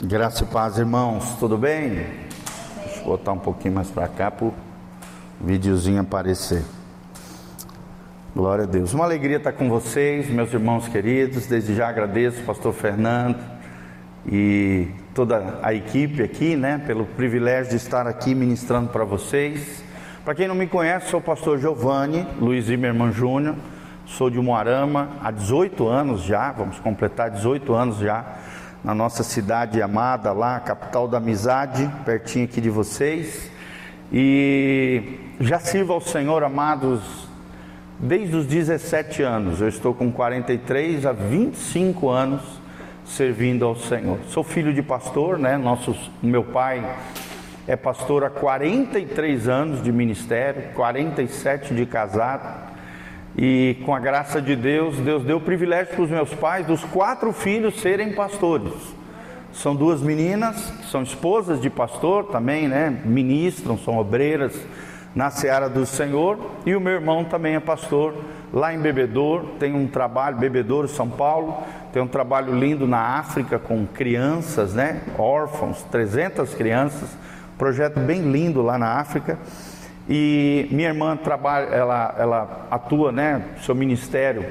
Graça e paz, irmãos, tudo bem? Deixa eu botar um pouquinho mais para cá para o videozinho aparecer. Glória a Deus. Uma alegria estar com vocês, meus irmãos queridos. Desde já agradeço, Pastor Fernando e toda a equipe aqui, né, pelo privilégio de estar aqui ministrando para vocês. Para quem não me conhece, sou o pastor Giovanni Luiz Zimmermann Júnior. Sou de Moarama há 18 anos já, vamos completar 18 anos já na nossa cidade amada lá, capital da amizade, pertinho aqui de vocês. E já sirvo ao Senhor, amados, desde os 17 anos. Eu estou com 43 a 25 anos servindo ao Senhor. Sou filho de pastor, né? Nosso, meu pai é pastor há 43 anos de ministério, 47 de casado. E com a graça de Deus, Deus deu o privilégio para os meus pais dos quatro filhos serem pastores. São duas meninas, são esposas de pastor também, né? Ministram, são obreiras na seara do Senhor. E o meu irmão também é pastor lá em Bebedouro, tem um trabalho, Bebedouro, São Paulo, tem um trabalho lindo na África com crianças, né? Órfãos, 300 crianças, projeto bem lindo lá na África. E minha irmã trabalha, ela, ela atua, né? Seu ministério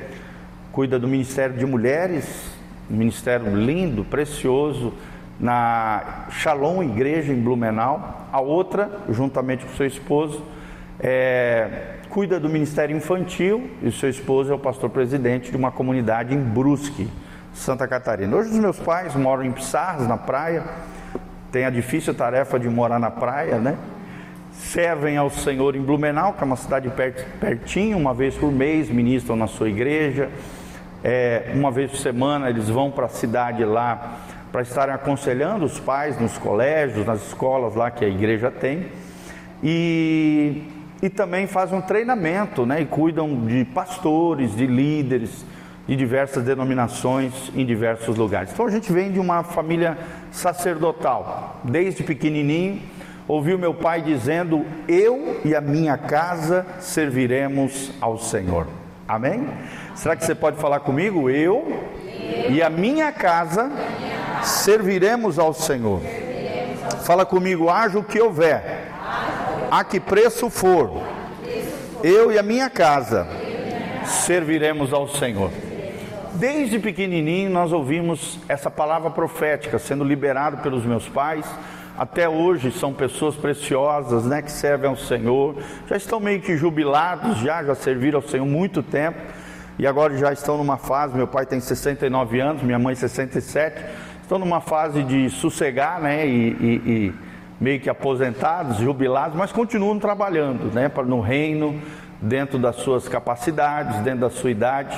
cuida do Ministério de Mulheres, um ministério lindo, precioso, na Shalom Igreja em Blumenau. A outra, juntamente com seu esposo, é, cuida do Ministério Infantil e seu esposo é o pastor presidente de uma comunidade em Brusque, Santa Catarina. Hoje os meus pais moram em Pissarras, na praia, tem a difícil tarefa de morar na praia, né? Servem ao Senhor em Blumenau, que é uma cidade pertinho, uma vez por mês ministram na sua igreja. É, uma vez por semana eles vão para a cidade lá para estarem aconselhando os pais nos colégios, nas escolas lá que a igreja tem. E, e também fazem um treinamento, né? E cuidam de pastores, de líderes de diversas denominações em diversos lugares. Então a gente vem de uma família sacerdotal, desde pequenininho ouviu meu pai dizendo: Eu e a minha casa serviremos ao Senhor. Amém? Será que você pode falar comigo? Eu e a minha casa serviremos ao Senhor. Fala comigo, haja o que houver, a que preço for, eu e a minha casa serviremos ao Senhor. Desde pequenininho nós ouvimos essa palavra profética sendo liberado pelos meus pais até hoje são pessoas preciosas, né, que servem ao Senhor, já estão meio que jubilados, já, já serviram ao Senhor muito tempo, e agora já estão numa fase, meu pai tem 69 anos, minha mãe 67, estão numa fase de sossegar, né, e, e, e meio que aposentados, jubilados, mas continuam trabalhando, né, no reino, dentro das suas capacidades, dentro da sua idade,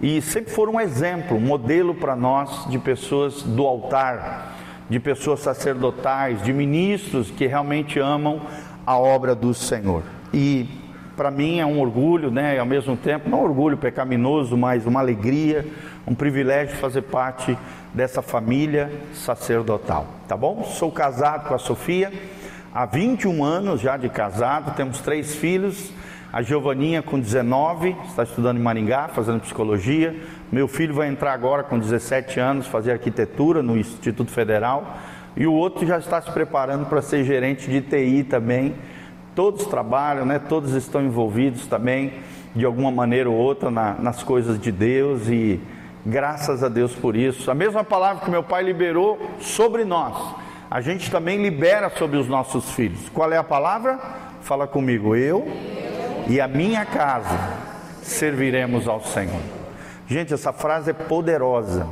e sempre foram um exemplo, um modelo para nós de pessoas do altar, de pessoas sacerdotais, de ministros que realmente amam a obra do Senhor. E para mim é um orgulho, né? E ao mesmo tempo, não um orgulho pecaminoso, mas uma alegria, um privilégio fazer parte dessa família sacerdotal, tá bom? Sou casado com a Sofia há 21 anos já de casado, temos três filhos. A Giovaninha com 19, está estudando em Maringá, fazendo psicologia. Meu filho vai entrar agora com 17 anos, fazer arquitetura no Instituto Federal. E o outro já está se preparando para ser gerente de TI também. Todos trabalham, né? todos estão envolvidos também, de alguma maneira ou outra, na, nas coisas de Deus e graças a Deus por isso. A mesma palavra que meu pai liberou sobre nós, a gente também libera sobre os nossos filhos. Qual é a palavra? Fala comigo, eu e a minha casa serviremos ao Senhor. Gente, essa frase é poderosa.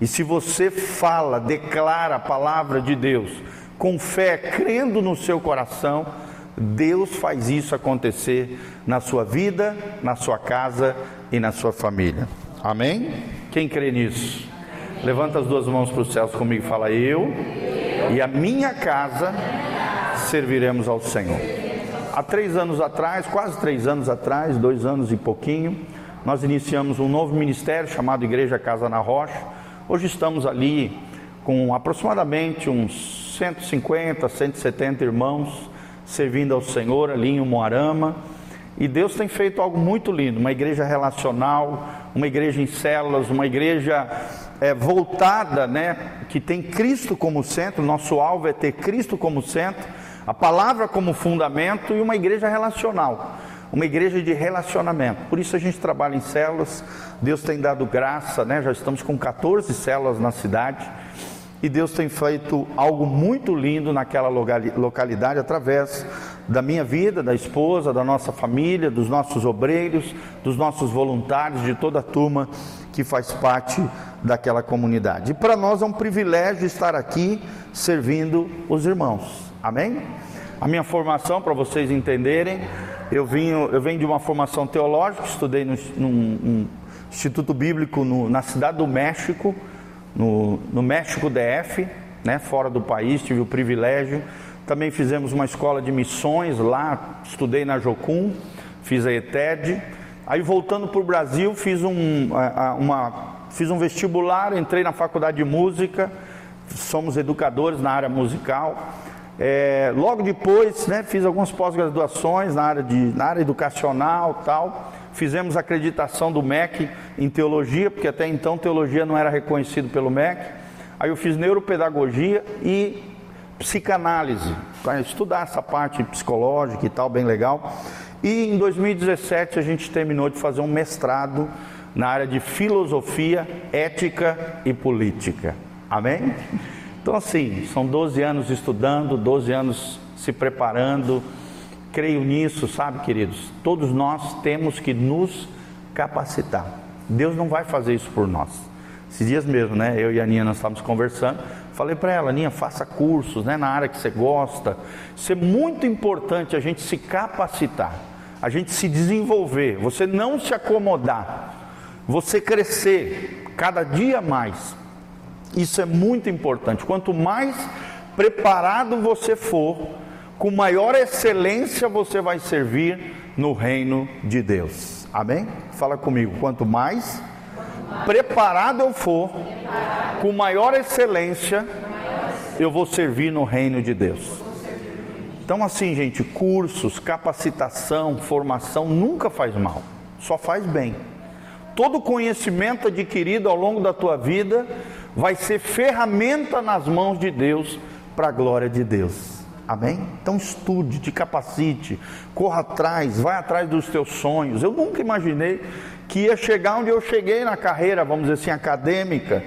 E se você fala, declara a palavra de Deus com fé, crendo no seu coração, Deus faz isso acontecer na sua vida, na sua casa e na sua família. Amém? Quem crê nisso? Levanta as duas mãos para os céus comigo e fala: Eu e a minha casa serviremos ao Senhor. Há três anos atrás, quase três anos atrás, dois anos e pouquinho, nós iniciamos um novo ministério chamado Igreja Casa na Rocha. Hoje estamos ali com aproximadamente uns 150, 170 irmãos servindo ao Senhor ali em Moarama. E Deus tem feito algo muito lindo, uma igreja relacional, uma igreja em células, uma igreja é, voltada, né, que tem Cristo como centro, nosso alvo é ter Cristo como centro, a palavra como fundamento e uma igreja relacional, uma igreja de relacionamento. Por isso a gente trabalha em células, Deus tem dado graça, né, já estamos com 14 células na cidade e Deus tem feito algo muito lindo naquela localidade através da minha vida, da esposa, da nossa família, dos nossos obreiros, dos nossos voluntários, de toda a turma que faz parte daquela comunidade. E para nós é um privilégio estar aqui servindo os irmãos. Amém? A minha formação, para vocês entenderem, eu, vim, eu venho de uma formação teológica, estudei num, Instituto Bíblico no, na cidade do México, no, no México DF, né, fora do país, tive o privilégio. Também fizemos uma escola de missões lá, estudei na Jocum, fiz a ETED. Aí voltando para o Brasil, fiz um, uma, fiz um vestibular, entrei na faculdade de música, somos educadores na área musical. É, logo depois, né, fiz algumas pós-graduações na área de na área educacional, tal. Fizemos acreditação do MEC em teologia, porque até então teologia não era reconhecido pelo MEC. Aí eu fiz neuropedagogia e psicanálise, para estudar essa parte psicológica e tal, bem legal. E em 2017 a gente terminou de fazer um mestrado na área de filosofia, ética e política. Amém? Então, assim, são 12 anos estudando, 12 anos se preparando. Creio nisso, sabe, queridos? Todos nós temos que nos capacitar. Deus não vai fazer isso por nós. Esses dias mesmo, né? Eu e a Aninha nós estávamos conversando. Falei para ela, Aninha, faça cursos né, na área que você gosta. Isso é muito importante a gente se capacitar, a gente se desenvolver, você não se acomodar, você crescer cada dia mais. Isso é muito importante. Quanto mais preparado você for, com maior excelência você vai servir no reino de Deus. Amém? Fala comigo. Quanto mais preparado eu for, com maior excelência eu vou servir no reino de Deus. Então, assim, gente, cursos, capacitação, formação nunca faz mal, só faz bem. Todo conhecimento adquirido ao longo da tua vida vai ser ferramenta nas mãos de Deus para a glória de Deus. Amém? Então estude, te capacite, corra atrás, vai atrás dos teus sonhos. Eu nunca imaginei que ia chegar onde eu cheguei na carreira, vamos dizer assim, acadêmica.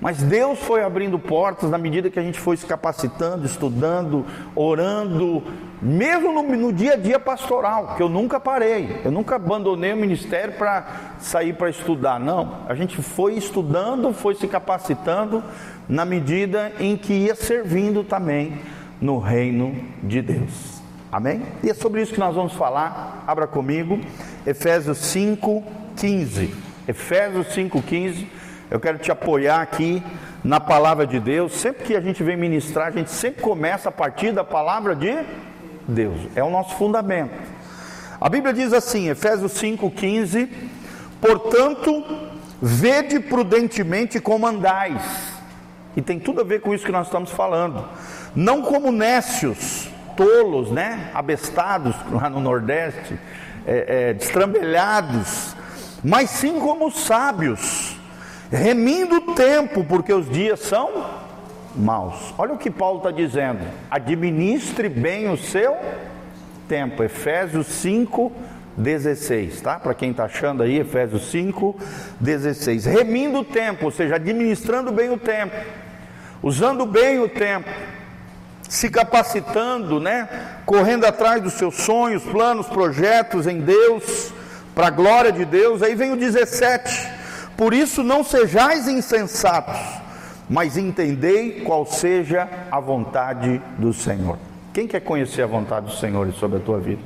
Mas Deus foi abrindo portas na medida que a gente foi se capacitando, estudando, orando, mesmo no, no dia a dia pastoral, que eu nunca parei, eu nunca abandonei o ministério para sair para estudar, não. A gente foi estudando, foi se capacitando na medida em que ia servindo também no reino de Deus. Amém? E é sobre isso que nós vamos falar. Abra comigo, Efésios 5, 15. Efésios 5, 15 eu quero te apoiar aqui na palavra de Deus. Sempre que a gente vem ministrar, a gente sempre começa a partir da palavra de Deus. É o nosso fundamento. A Bíblia diz assim, Efésios 5,15: Portanto, vede prudentemente como andais. E tem tudo a ver com isso que nós estamos falando. Não como nécios, tolos, né? Abestados lá no Nordeste, é, é, destrambelhados, mas sim como sábios remindo o tempo, porque os dias são maus. Olha o que Paulo está dizendo: administre bem o seu tempo. Efésios 5, 16, tá? Para quem está achando aí, Efésios 5, 16. Remindo o tempo, ou seja, administrando bem o tempo, usando bem o tempo, se capacitando, né? Correndo atrás dos seus sonhos, planos, projetos em Deus, para a glória de Deus. Aí vem o 17 por isso não sejais insensatos, mas entendei qual seja a vontade do Senhor. Quem quer conhecer a vontade do Senhor sobre a tua vida?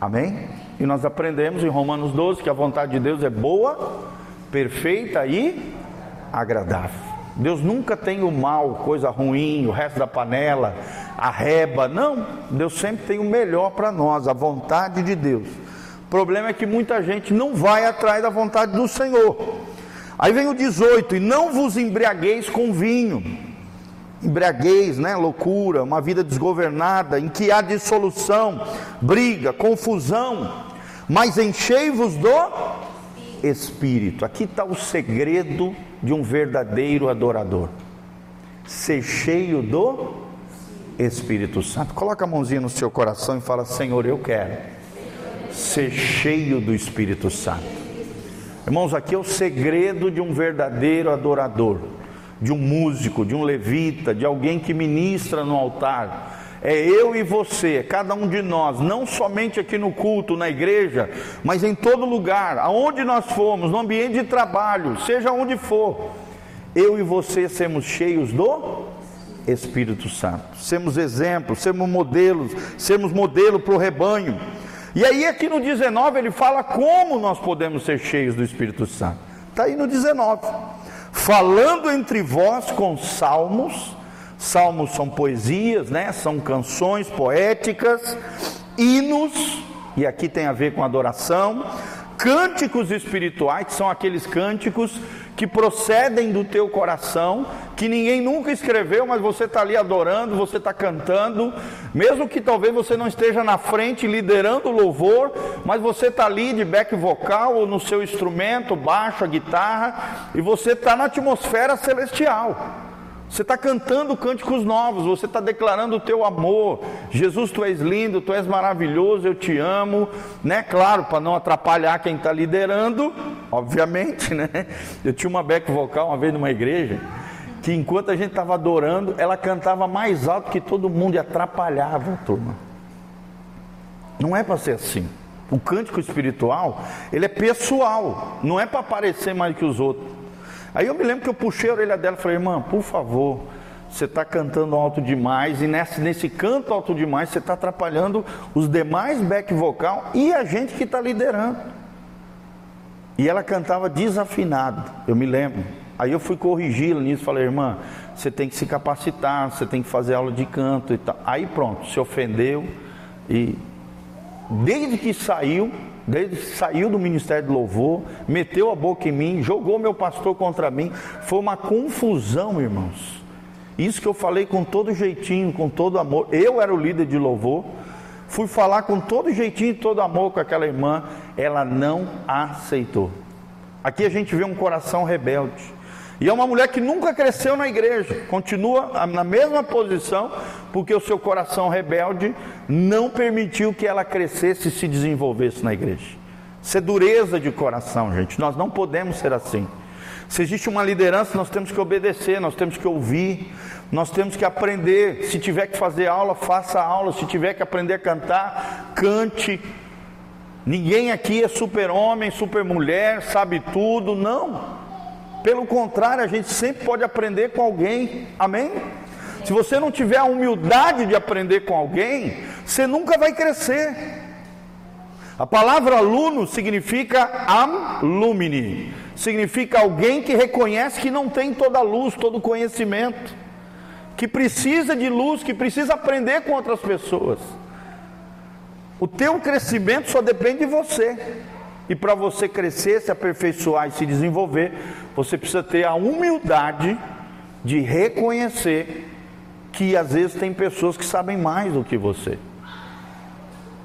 Amém? E nós aprendemos em Romanos 12 que a vontade de Deus é boa, perfeita e agradável. Deus nunca tem o mal, coisa ruim, o resto da panela, a reba. Não, Deus sempre tem o melhor para nós, a vontade de Deus. Problema é que muita gente não vai atrás da vontade do Senhor. Aí vem o 18: E não vos embriagueis com vinho. Embriagueis, né? Loucura, uma vida desgovernada, em que há dissolução, briga, confusão, mas enchei-vos do Espírito. Aqui está o segredo de um verdadeiro adorador? Ser cheio do Espírito Santo. Coloca a mãozinha no seu coração e fala: Senhor, eu quero ser cheio do Espírito Santo. Irmãos, aqui é o segredo de um verdadeiro adorador, de um músico, de um levita, de alguém que ministra no altar. É eu e você, cada um de nós, não somente aqui no culto, na igreja, mas em todo lugar, aonde nós formos, no ambiente de trabalho, seja onde for, eu e você sermos cheios do Espírito Santo, sermos exemplos, sermos modelos, sermos modelo para o rebanho. E aí, aqui no 19, ele fala como nós podemos ser cheios do Espírito Santo. Está aí no 19. Falando entre vós com salmos, salmos são poesias, né? são canções poéticas, hinos, e aqui tem a ver com adoração, cânticos espirituais, que são aqueles cânticos que procedem do teu coração, que ninguém nunca escreveu, mas você está ali adorando, você está cantando, mesmo que talvez você não esteja na frente liderando o louvor, mas você está ali de back vocal ou no seu instrumento, baixo, a guitarra, e você está na atmosfera celestial. Você está cantando cânticos novos, você está declarando o teu amor. Jesus, tu és lindo, tu és maravilhoso, eu te amo, né? Claro, para não atrapalhar quem está liderando, obviamente, né? Eu tinha uma back vocal uma vez numa igreja, que enquanto a gente estava adorando, ela cantava mais alto que todo mundo e atrapalhava a turma. Não é para ser assim. O cântico espiritual, ele é pessoal, não é para parecer mais que os outros. Aí eu me lembro que eu puxei a orelha dela e falei, irmã, por favor, você está cantando alto demais, e nesse, nesse canto alto demais, você está atrapalhando os demais back vocal e a gente que está liderando. E ela cantava desafinado, eu me lembro. Aí eu fui corrigi-la nisso, falei, irmã, você tem que se capacitar, você tem que fazer aula de canto e tal. Aí pronto, se ofendeu e desde que saiu, desde que saiu do ministério de louvor, meteu a boca em mim, jogou meu pastor contra mim. Foi uma confusão, irmãos. Isso que eu falei com todo jeitinho, com todo amor. Eu era o líder de louvor. Fui falar com todo jeitinho e todo amor com aquela irmã. Ela não aceitou. Aqui a gente vê um coração rebelde. E é uma mulher que nunca cresceu na igreja, continua na mesma posição, porque o seu coração rebelde não permitiu que ela crescesse e se desenvolvesse na igreja. Isso é dureza de coração, gente. Nós não podemos ser assim. Se existe uma liderança, nós temos que obedecer, nós temos que ouvir, nós temos que aprender. Se tiver que fazer aula, faça aula. Se tiver que aprender a cantar, cante. Ninguém aqui é super-homem, super-mulher, sabe tudo. Não. Pelo contrário, a gente sempre pode aprender com alguém. Amém? Se você não tiver a humildade de aprender com alguém, você nunca vai crescer. A palavra aluno significa amlumini, significa alguém que reconhece que não tem toda a luz, todo o conhecimento, que precisa de luz, que precisa aprender com outras pessoas. O teu crescimento só depende de você. E para você crescer, se aperfeiçoar e se desenvolver, você precisa ter a humildade de reconhecer que às vezes tem pessoas que sabem mais do que você.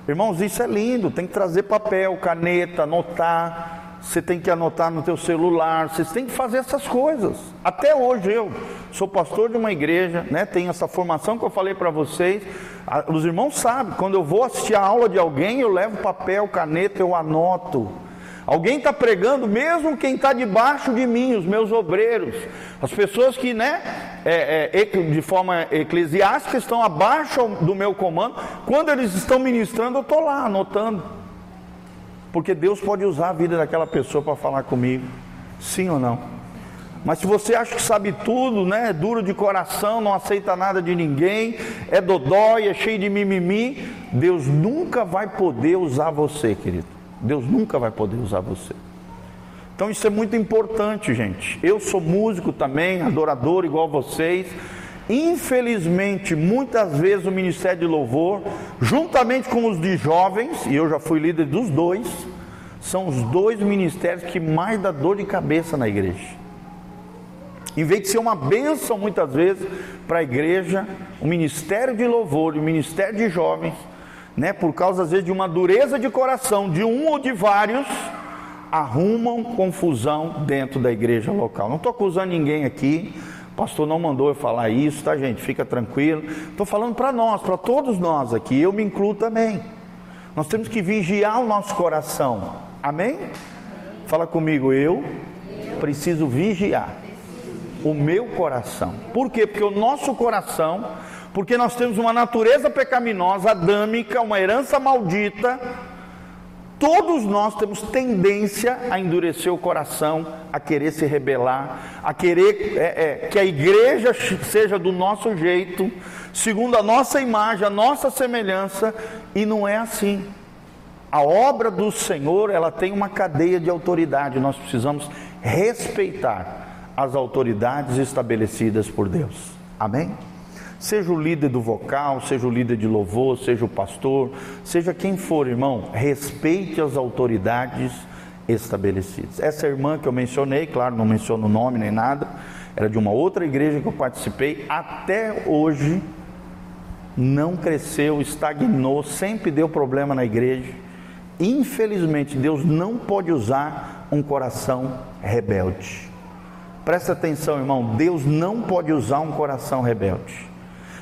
Irmãos, isso é lindo, tem que trazer papel, caneta, anotar. Você tem que anotar no teu celular, você tem que fazer essas coisas. Até hoje eu sou pastor de uma igreja, né? Tenho essa formação que eu falei para vocês. Os irmãos sabem, quando eu vou assistir a aula de alguém, eu levo papel, caneta, eu anoto. Alguém está pregando, mesmo quem está debaixo de mim, os meus obreiros, as pessoas que, né, é, é, de forma eclesiástica, estão abaixo do meu comando. Quando eles estão ministrando, eu estou lá anotando, porque Deus pode usar a vida daquela pessoa para falar comigo, sim ou não? Mas se você acha que sabe tudo, né, é duro de coração, não aceita nada de ninguém, é dodói, é cheio de mimimi, Deus nunca vai poder usar você, querido. Deus nunca vai poder usar você. Então isso é muito importante, gente. Eu sou músico também, adorador igual vocês. Infelizmente, muitas vezes o ministério de louvor, juntamente com os de jovens, e eu já fui líder dos dois, são os dois ministérios que mais dá dor de cabeça na igreja. Em vez de ser uma bênção muitas vezes para a igreja, o ministério de louvor e o ministério de jovens, né, por causa às vezes de uma dureza de coração de um ou de vários, arrumam confusão dentro da igreja local. Não estou acusando ninguém aqui, o pastor não mandou eu falar isso, tá, gente? Fica tranquilo. Estou falando para nós, para todos nós aqui, eu me incluo também. Nós temos que vigiar o nosso coração. Amém? Fala comigo, eu preciso vigiar o meu coração. Por quê? Porque o nosso coração, porque nós temos uma natureza pecaminosa, adâmica, uma herança maldita, Todos nós temos tendência a endurecer o coração, a querer se rebelar, a querer é, é, que a igreja seja do nosso jeito, segundo a nossa imagem, a nossa semelhança, e não é assim. A obra do Senhor, ela tem uma cadeia de autoridade, nós precisamos respeitar as autoridades estabelecidas por Deus. Amém? Seja o líder do vocal, seja o líder de louvor, seja o pastor, seja quem for, irmão, respeite as autoridades estabelecidas. Essa irmã que eu mencionei, claro, não menciono o nome nem nada, era de uma outra igreja que eu participei, até hoje não cresceu, estagnou, sempre deu problema na igreja. Infelizmente, Deus não pode usar um coração rebelde. Presta atenção, irmão, Deus não pode usar um coração rebelde.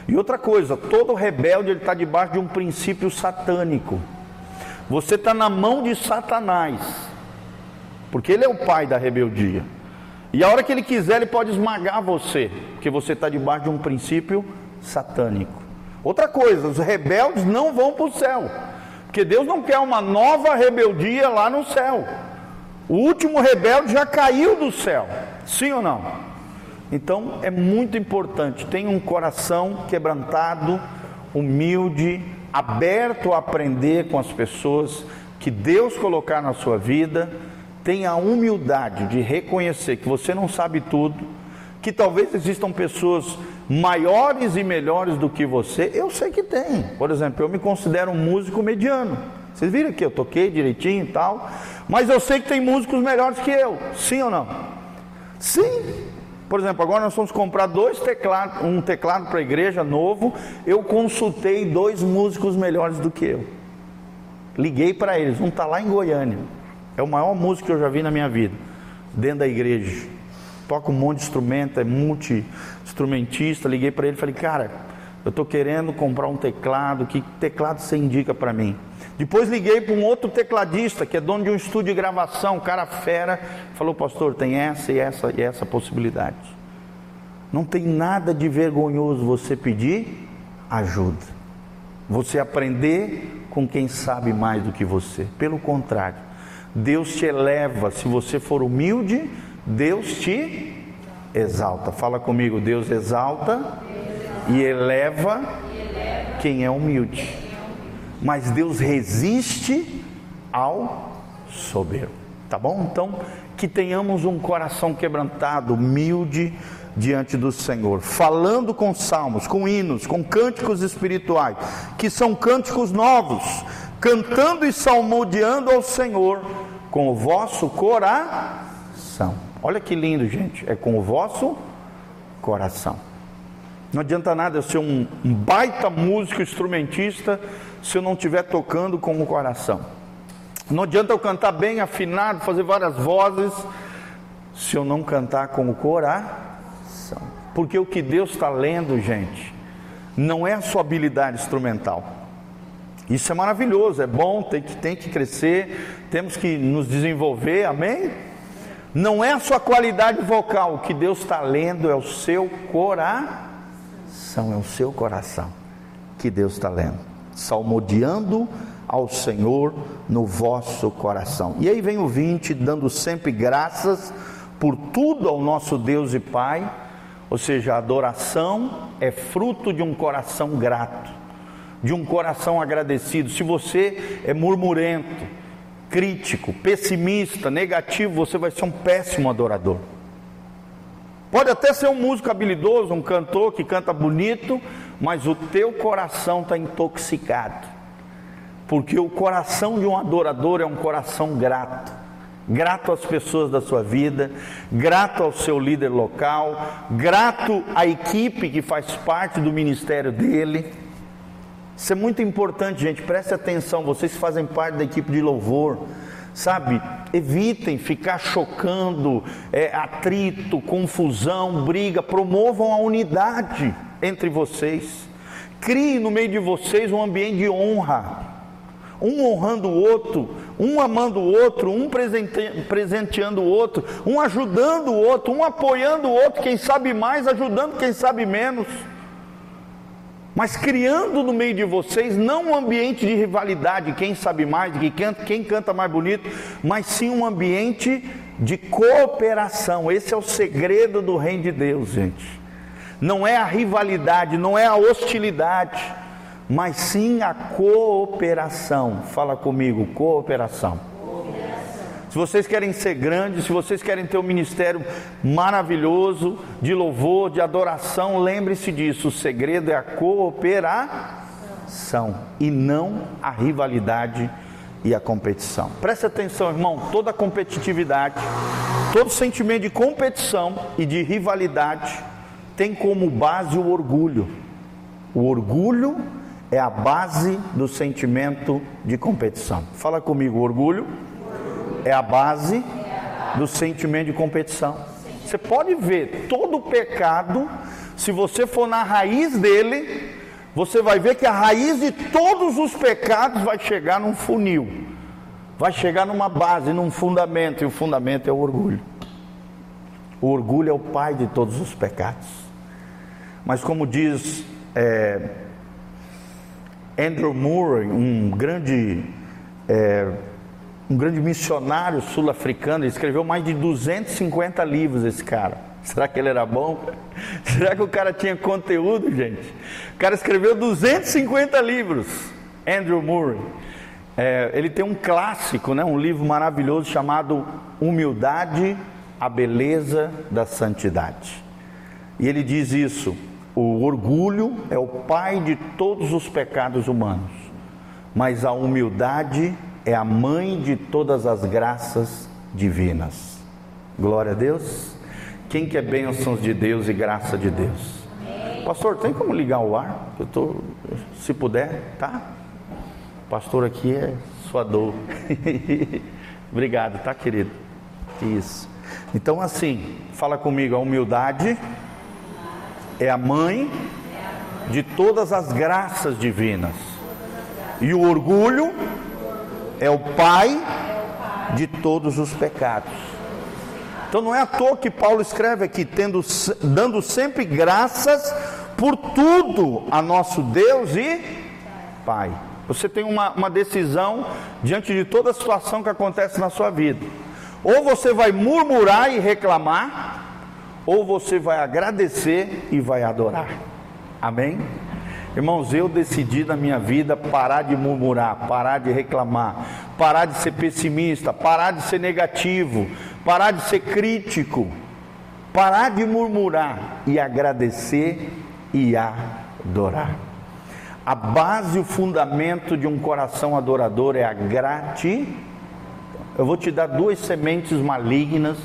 E outra coisa, todo rebelde ele está debaixo de um princípio satânico. Você está na mão de Satanás, porque ele é o pai da rebeldia. E a hora que ele quiser, ele pode esmagar você, porque você está debaixo de um princípio satânico. Outra coisa, os rebeldes não vão para o céu, porque Deus não quer uma nova rebeldia lá no céu. O último rebelde já caiu do céu, sim ou não? Então é muito importante, tenha um coração quebrantado, humilde, aberto a aprender com as pessoas que Deus colocar na sua vida, tenha a humildade de reconhecer que você não sabe tudo, que talvez existam pessoas maiores e melhores do que você. Eu sei que tem. Por exemplo, eu me considero um músico mediano. Vocês viram que eu toquei direitinho e tal, mas eu sei que tem músicos melhores que eu. Sim ou não? Sim. Por exemplo, agora nós vamos comprar dois teclados, um teclado para a igreja novo. Eu consultei dois músicos melhores do que eu. Liguei para eles, um está lá em Goiânia. É o maior músico que eu já vi na minha vida, dentro da igreja. Toca um monte de instrumento, é multi-instrumentista. Liguei para ele e falei, cara, eu estou querendo comprar um teclado, que teclado você indica para mim? Depois liguei para um outro tecladista, que é dono de um estúdio de gravação, cara fera, falou, pastor, tem essa e essa e essa possibilidade. Não tem nada de vergonhoso você pedir ajuda. Você aprender com quem sabe mais do que você. Pelo contrário, Deus te eleva, se você for humilde, Deus te exalta. Fala comigo, Deus exalta e eleva quem é humilde mas Deus resiste ao soberbo. Tá bom? Então, que tenhamos um coração quebrantado, humilde diante do Senhor, falando com salmos, com hinos, com cânticos espirituais, que são cânticos novos, cantando e salmodiando ao Senhor com o vosso coração. Olha que lindo, gente, é com o vosso coração. Não adianta nada eu ser um, baita músico instrumentista se eu não estiver tocando com o coração. Não adianta eu cantar bem afinado, fazer várias vozes, se eu não cantar com o coração. Porque o que Deus está lendo, gente, não é a sua habilidade instrumental. Isso é maravilhoso, é bom, tem que, tem que crescer, temos que nos desenvolver, amém? Não é a sua qualidade vocal, o que Deus está lendo é o seu coração, é o seu coração que Deus está lendo salmodiando ao Senhor no vosso coração. E aí vem o 20, dando sempre graças por tudo ao nosso Deus e Pai, ou seja, a adoração é fruto de um coração grato, de um coração agradecido. Se você é murmurento, crítico, pessimista, negativo, você vai ser um péssimo adorador. Pode até ser um músico habilidoso, um cantor que canta bonito, mas o teu coração está intoxicado, porque o coração de um adorador é um coração grato, grato às pessoas da sua vida, grato ao seu líder local, grato à equipe que faz parte do ministério dele. Isso é muito importante, gente. Preste atenção. Vocês fazem parte da equipe de louvor, sabe? Evitem ficar chocando, é, atrito, confusão, briga. Promovam a unidade entre vocês. Crie no meio de vocês um ambiente de honra. Um honrando o outro, um amando o outro, um presenteando o outro, um ajudando o outro, um apoiando o outro, quem sabe mais, ajudando quem sabe menos mas criando no meio de vocês não um ambiente de rivalidade, quem sabe mais, quem canta, quem canta mais bonito, mas sim um ambiente de cooperação. Esse é o segredo do reino de Deus, gente. Não é a rivalidade, não é a hostilidade, mas sim a cooperação. Fala comigo, cooperação. Se vocês querem ser grandes, se vocês querem ter um ministério maravilhoso de louvor, de adoração, lembre-se disso: o segredo é a cooperação e não a rivalidade e a competição. Preste atenção, irmão: toda competitividade, todo sentimento de competição e de rivalidade tem como base o orgulho. O orgulho é a base do sentimento de competição. Fala comigo, orgulho é a base do sentimento de competição. Você pode ver todo o pecado, se você for na raiz dele, você vai ver que a raiz de todos os pecados vai chegar num funil, vai chegar numa base, num fundamento, e o fundamento é o orgulho. O orgulho é o pai de todos os pecados. Mas como diz é, Andrew Murray, um grande é, um grande missionário sul-africano, ele escreveu mais de 250 livros esse cara. Será que ele era bom? Será que o cara tinha conteúdo, gente? O cara escreveu 250 livros. Andrew Murray. É, ele tem um clássico, né, um livro maravilhoso chamado Humildade, a Beleza da Santidade. E ele diz isso: o orgulho é o pai de todos os pecados humanos, mas a humildade a mãe de todas as graças divinas. Glória a Deus. Quem quer bênçãos de Deus e graça de Deus? Pastor, tem como ligar o ar? Eu tô, se puder, tá? Pastor aqui é sua dor. Obrigado, tá, querido? Isso. Então, assim, fala comigo: a humildade é a mãe de todas as graças divinas, e o orgulho é o pai de todos os pecados. Então não é à toa que Paulo escreve aqui, tendo, dando sempre graças por tudo a nosso Deus e Pai. Você tem uma, uma decisão diante de toda a situação que acontece na sua vida. Ou você vai murmurar e reclamar, ou você vai agradecer e vai adorar. Amém? Irmãos, eu decidi na minha vida parar de murmurar, parar de reclamar, parar de ser pessimista, parar de ser negativo, parar de ser crítico, parar de murmurar e agradecer e adorar. A base, o fundamento de um coração adorador é a gratidão. Eu vou te dar duas sementes malignas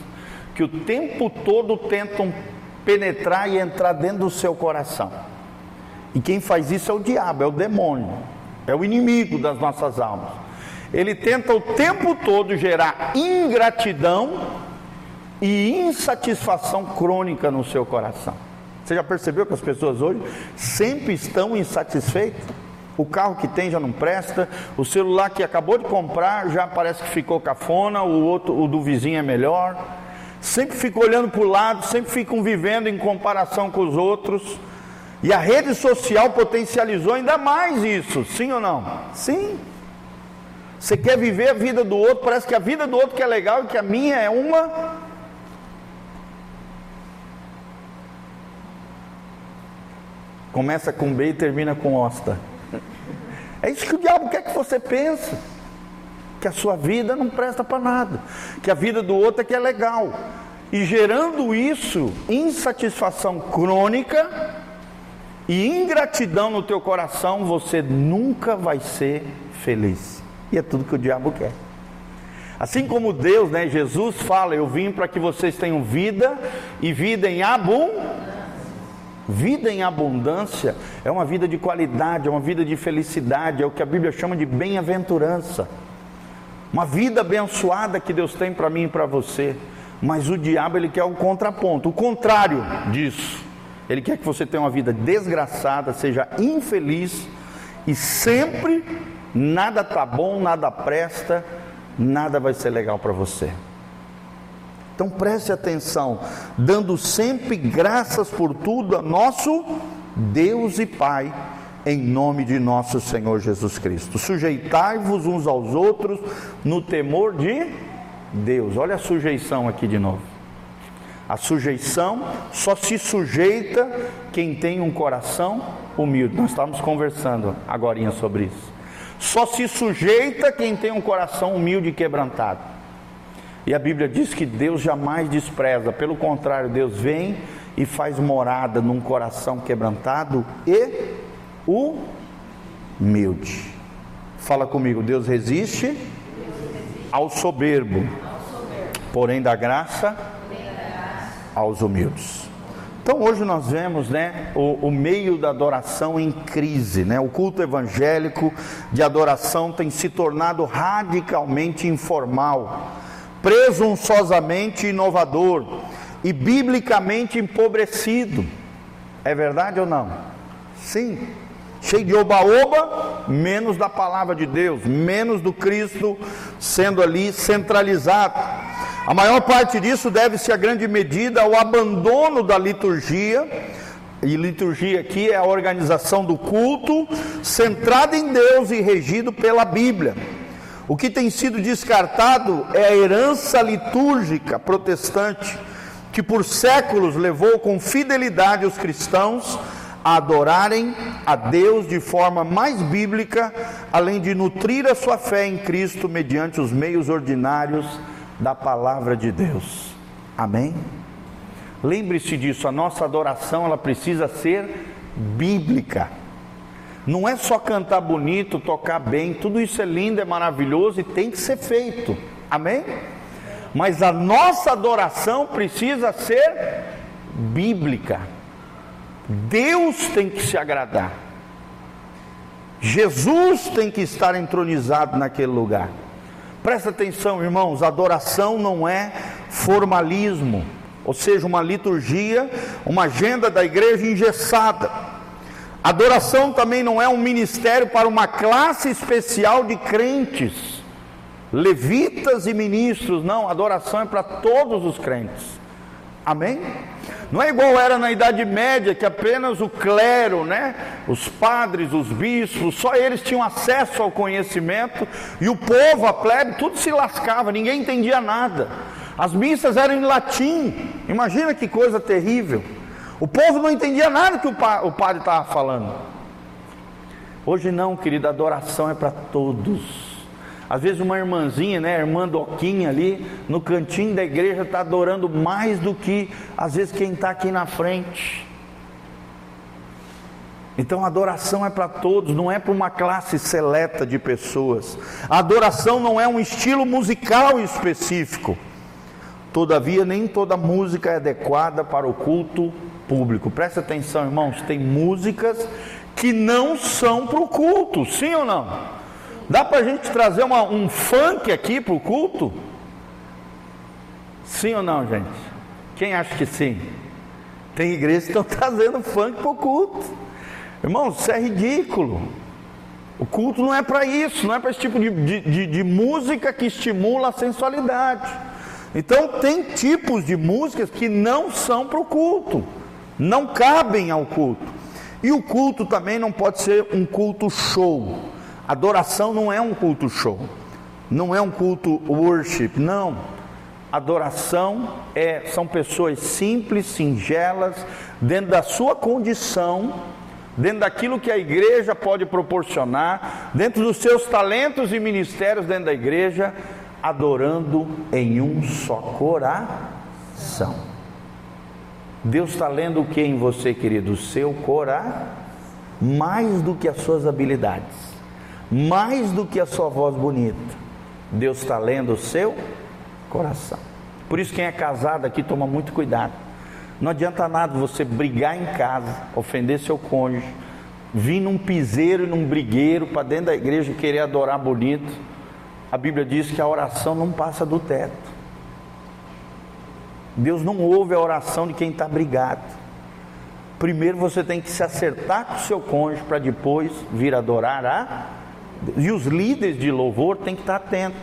que o tempo todo tentam penetrar e entrar dentro do seu coração. E quem faz isso é o diabo, é o demônio, é o inimigo das nossas almas. Ele tenta o tempo todo gerar ingratidão e insatisfação crônica no seu coração. Você já percebeu que as pessoas hoje sempre estão insatisfeitas? O carro que tem já não presta, o celular que acabou de comprar já parece que ficou cafona, o outro, o do vizinho é melhor. Sempre ficam olhando para o lado, sempre ficam vivendo em comparação com os outros. E a rede social potencializou ainda mais isso, sim ou não? Sim. Você quer viver a vida do outro, parece que a vida do outro que é legal e que a minha é uma. Começa com B e termina com osta. É isso que o diabo quer que você pense. Que a sua vida não presta para nada. Que a vida do outro é que é legal. E gerando isso, insatisfação crônica, e ingratidão no teu coração, você nunca vai ser feliz. E é tudo que o diabo quer. Assim como Deus, né, Jesus fala: Eu vim para que vocês tenham vida e vida em abundância. Vida em abundância é uma vida de qualidade, é uma vida de felicidade, é o que a Bíblia chama de bem-aventurança. uma vida abençoada que Deus tem para mim e para você. Mas o diabo ele quer o contraponto, o contrário disso. Ele quer que você tenha uma vida desgraçada, seja infeliz e sempre nada tá bom, nada presta, nada vai ser legal para você. Então preste atenção, dando sempre graças por tudo a nosso Deus e Pai, em nome de nosso Senhor Jesus Cristo. Sujeitai-vos uns aos outros no temor de Deus. Olha a sujeição aqui de novo. A sujeição só se sujeita quem tem um coração humilde. Nós estávamos conversando agora sobre isso. Só se sujeita quem tem um coração humilde e quebrantado. E a Bíblia diz que Deus jamais despreza, pelo contrário, Deus vem e faz morada num coração quebrantado e humilde. Fala comigo, Deus resiste ao soberbo, porém dá graça aos humildes. Então hoje nós vemos né, o, o, meio da adoração em crise. Né? O culto evangélico de adoração tem se tornado radicalmente informal presunçosamente inovador e biblicamente empobrecido. É verdade ou não? Sim. Cheio de oba-oba, menos da palavra de Deus, menos do Cristo sendo ali centralizado. A maior parte disso deve-se a grande medida ao abandono da liturgia, e liturgia aqui é a organização do culto centrada em Deus e regido pela Bíblia. O que tem sido descartado é a herança litúrgica protestante, que por séculos levou com fidelidade os cristãos a adorarem a Deus de forma mais bíblica, além de nutrir a sua fé em Cristo mediante os meios ordinários da palavra de Deus. Amém? Lembre-se disso, a nossa adoração ela precisa ser bíblica. Não é só cantar bonito, tocar bem, tudo isso é lindo, é maravilhoso e tem que ser feito. Amém? Mas a nossa adoração precisa ser bíblica. Deus tem que se agradar. Jesus tem que estar entronizado naquele lugar. Presta atenção, irmãos, adoração não é formalismo, ou seja, uma liturgia, uma agenda da igreja engessada. Adoração também não é um ministério para uma classe especial de crentes, levitas e ministros, não, adoração é para todos os crentes. Amém? Não é igual era na Idade Média, que apenas o clero, né, os padres, os bispos, só eles tinham acesso ao conhecimento e o povo, a plebe, tudo se lascava, ninguém entendia nada. As missas eram em latim, imagina que coisa terrível. O povo não entendia nada que o, pa, o padre estava falando. Hoje não, querida, adoração é para todos. Às vezes uma irmãzinha, né, irmã Doquinha ali, no cantinho da igreja está adorando mais do que às vezes quem está aqui na frente. Então a adoração é para todos, não é para uma classe seleta de pessoas. A adoração não é um estilo musical específico. Todavia, nem toda música é adequada para o culto público. Presta atenção, irmãos, tem músicas que não são para o culto, sim ou não? Dá para a gente trazer uma, um funk aqui para o culto? Sim ou não, gente? Quem acha que sim? Tem igrejas que estão trazendo funk para o culto. Irmãos, isso é ridículo. O culto não é para isso, não é para esse tipo de, de, de, de música que estimula a sensualidade. Então, tem tipos de músicas que não são para o culto não cabem ao culto. E o culto também não pode ser um culto show. Adoração não é um culto show. Não é um culto worship, não. Adoração é são pessoas simples, singelas, dentro da sua condição, dentro daquilo que a igreja pode proporcionar, dentro dos seus talentos e ministérios dentro da igreja, adorando em um só coração. Deus está lendo o que em você, querido? O seu coração, mais do que as suas habilidades, mais do que a sua voz bonita. Deus está lendo o seu coração. Por isso, quem é casado aqui toma muito cuidado. Não adianta nada você brigar em casa, ofender seu cônjuge, vir num piseiro e num brigueiro para dentro da igreja querer adorar bonito. a Bíblia diz que a oração não passa do teto. Deus não ouve a oração de quem está brigado. Primeiro você tem que se acertar com o seu cônjuge para depois vir adorar a. E os líderes de louvor têm que estar atentos.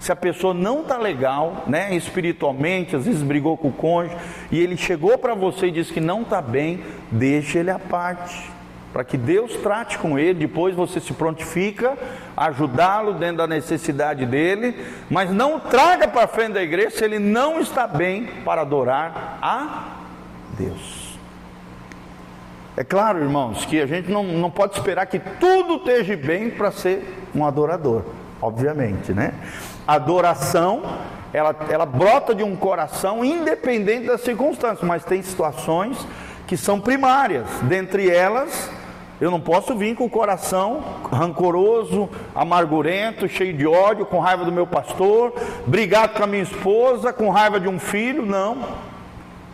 Se a pessoa não está legal, né, espiritualmente, às vezes brigou com o cônjuge, e ele chegou para você e disse que não está bem, deixe ele à parte para que Deus trate com ele, depois você se prontifica, ajudá-lo dentro da necessidade dele, mas não traga para frente da igreja se ele não está bem para adorar a Deus. É claro, irmãos, que a gente não, não pode esperar que tudo esteja bem para ser um adorador, obviamente, né? Adoração, ela, ela brota de um coração independente das circunstâncias, mas tem situações que são primárias, dentre elas eu não posso vir com o coração rancoroso, amargurento, cheio de ódio, com raiva do meu pastor, brigado com a minha esposa, com raiva de um filho, não.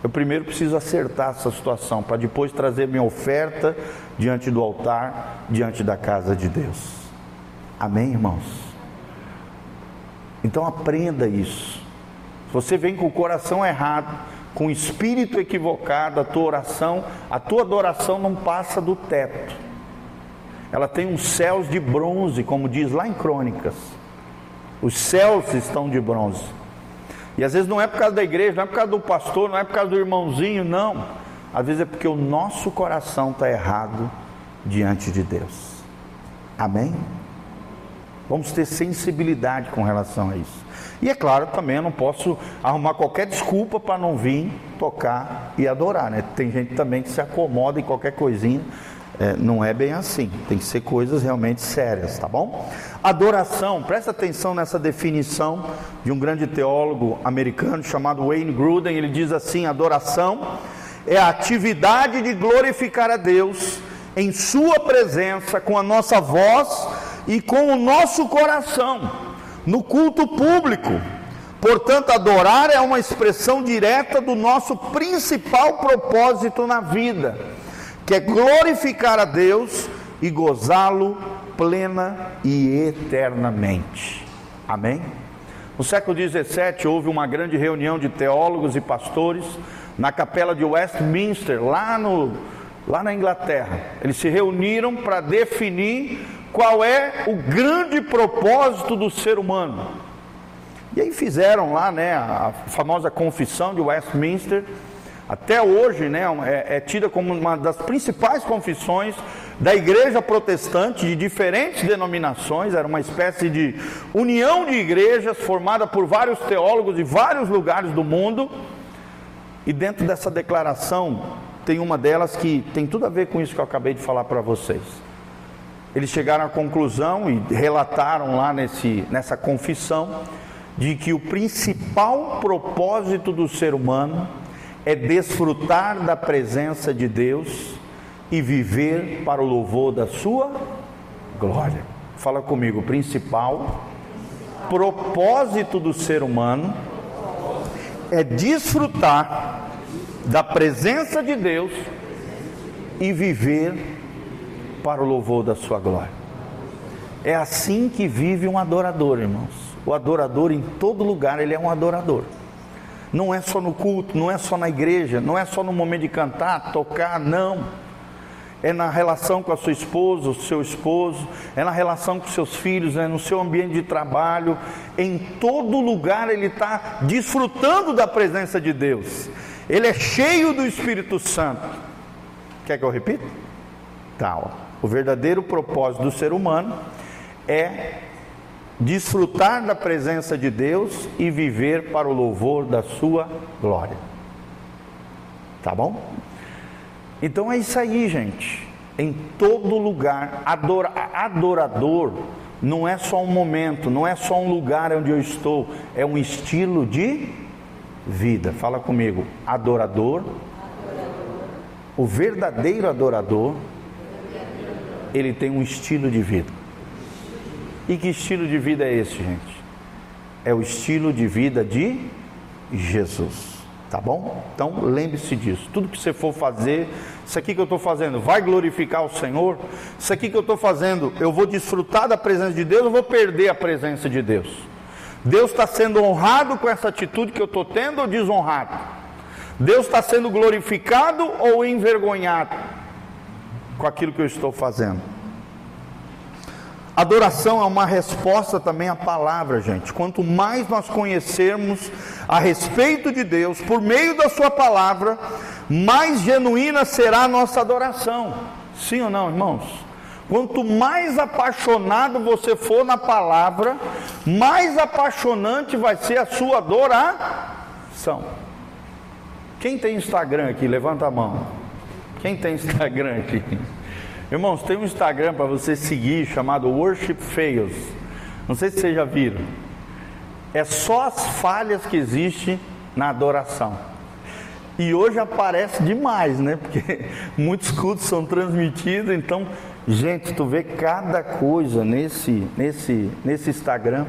Eu primeiro preciso acertar essa situação para depois trazer minha oferta diante do altar, diante da casa de Deus. Amém, irmãos? Então aprenda isso. Se você vem com o coração errado, com o espírito equivocado, a tua oração, a tua adoração não passa do teto. Ela tem uns céus de bronze, como diz lá em Crônicas. Os céus estão de bronze. E às vezes não é por causa da igreja, não é por causa do pastor, não é por causa do irmãozinho, não. Às vezes é porque o nosso coração está errado diante de Deus. Amém? Vamos ter sensibilidade com relação a isso. E é claro, também eu não posso arrumar qualquer desculpa para não vir tocar e adorar, né? Tem gente também que se acomoda em qualquer coisinha. É, não é bem assim, tem que ser coisas realmente sérias, tá bom? Adoração, presta atenção nessa definição de um grande teólogo americano chamado Wayne Gruden. Ele diz assim: adoração é a atividade de glorificar a Deus em Sua presença, com a nossa voz e com o nosso coração no culto público. Portanto, adorar é uma expressão direta do nosso principal propósito na vida, que é glorificar a Deus e gozá-lo plena e eternamente. Amém? No século XVII houve uma grande reunião de teólogos e pastores na capela de Westminster, lá, no, lá na Inglaterra. Eles se reuniram para definir qual é o grande propósito do ser humano. E aí fizeram lá, né, a famosa confissão de Westminster. Até hoje, né, é, é tida como uma das principais confissões da igreja protestante de diferentes denominações. Era uma espécie de união de igrejas formada por vários teólogos de vários lugares do mundo. E dentro dessa declaração tem uma delas que tem tudo a ver com isso que eu acabei de falar para vocês eles chegaram à conclusão e relataram lá nesse, nessa confissão de que o principal propósito do ser humano é desfrutar da presença de Deus e viver para o louvor da sua glória. Fala comigo, principal propósito do ser humano é desfrutar da presença de Deus e viver para o louvor da sua glória. É assim que vive um adorador, irmãos. O adorador em todo lugar, ele é um adorador. Não é só no culto, não é só na igreja, não é só no momento de cantar, tocar, não. É na relação com a sua esposa, o seu esposo, é na relação com seus filhos, é no seu ambiente de trabalho. Em todo lugar ele está desfrutando da presença de Deus. Ele é cheio do Espírito Santo. Quer que eu repita? Tá, ó. O verdadeiro propósito do ser humano é desfrutar da presença de Deus e viver para o louvor da sua glória. Tá bom? Então é isso aí, gente. Em todo lugar, adora, adorador não é só um momento, não é só um lugar onde eu estou, é um estilo de vida. Fala comigo, adorador. adorador. O verdadeiro adorador ele tem um estilo de vida. E que estilo de vida é esse, gente? É o estilo de vida de Jesus. Tá bom? Então lembre-se disso. Tudo que você for fazer, isso aqui que eu estou fazendo vai glorificar o Senhor? Isso aqui que eu estou fazendo, eu vou desfrutar da presença de Deus ou vou perder a presença de Deus? Deus está sendo honrado com essa atitude que eu estou tendo ou desonrado? Deus está sendo glorificado ou envergonhado com aquilo que eu estou fazendo? Adoração é uma resposta também à palavra, gente. Quanto mais nós conhecermos a respeito de Deus por meio da Sua palavra, mais genuína será a nossa adoração. Sim ou não, irmãos? Quanto mais apaixonado você for na palavra, mais apaixonante vai ser a sua adoração. Quem tem Instagram aqui? Levanta a mão. Quem tem Instagram aqui? Irmãos, tem um Instagram para você seguir chamado Worship Fails. Não sei se vocês já viram. É só as falhas que existem na adoração. E hoje aparece demais, né? Porque muitos cultos são transmitidos, então, gente, tu vê cada coisa nesse nesse nesse Instagram.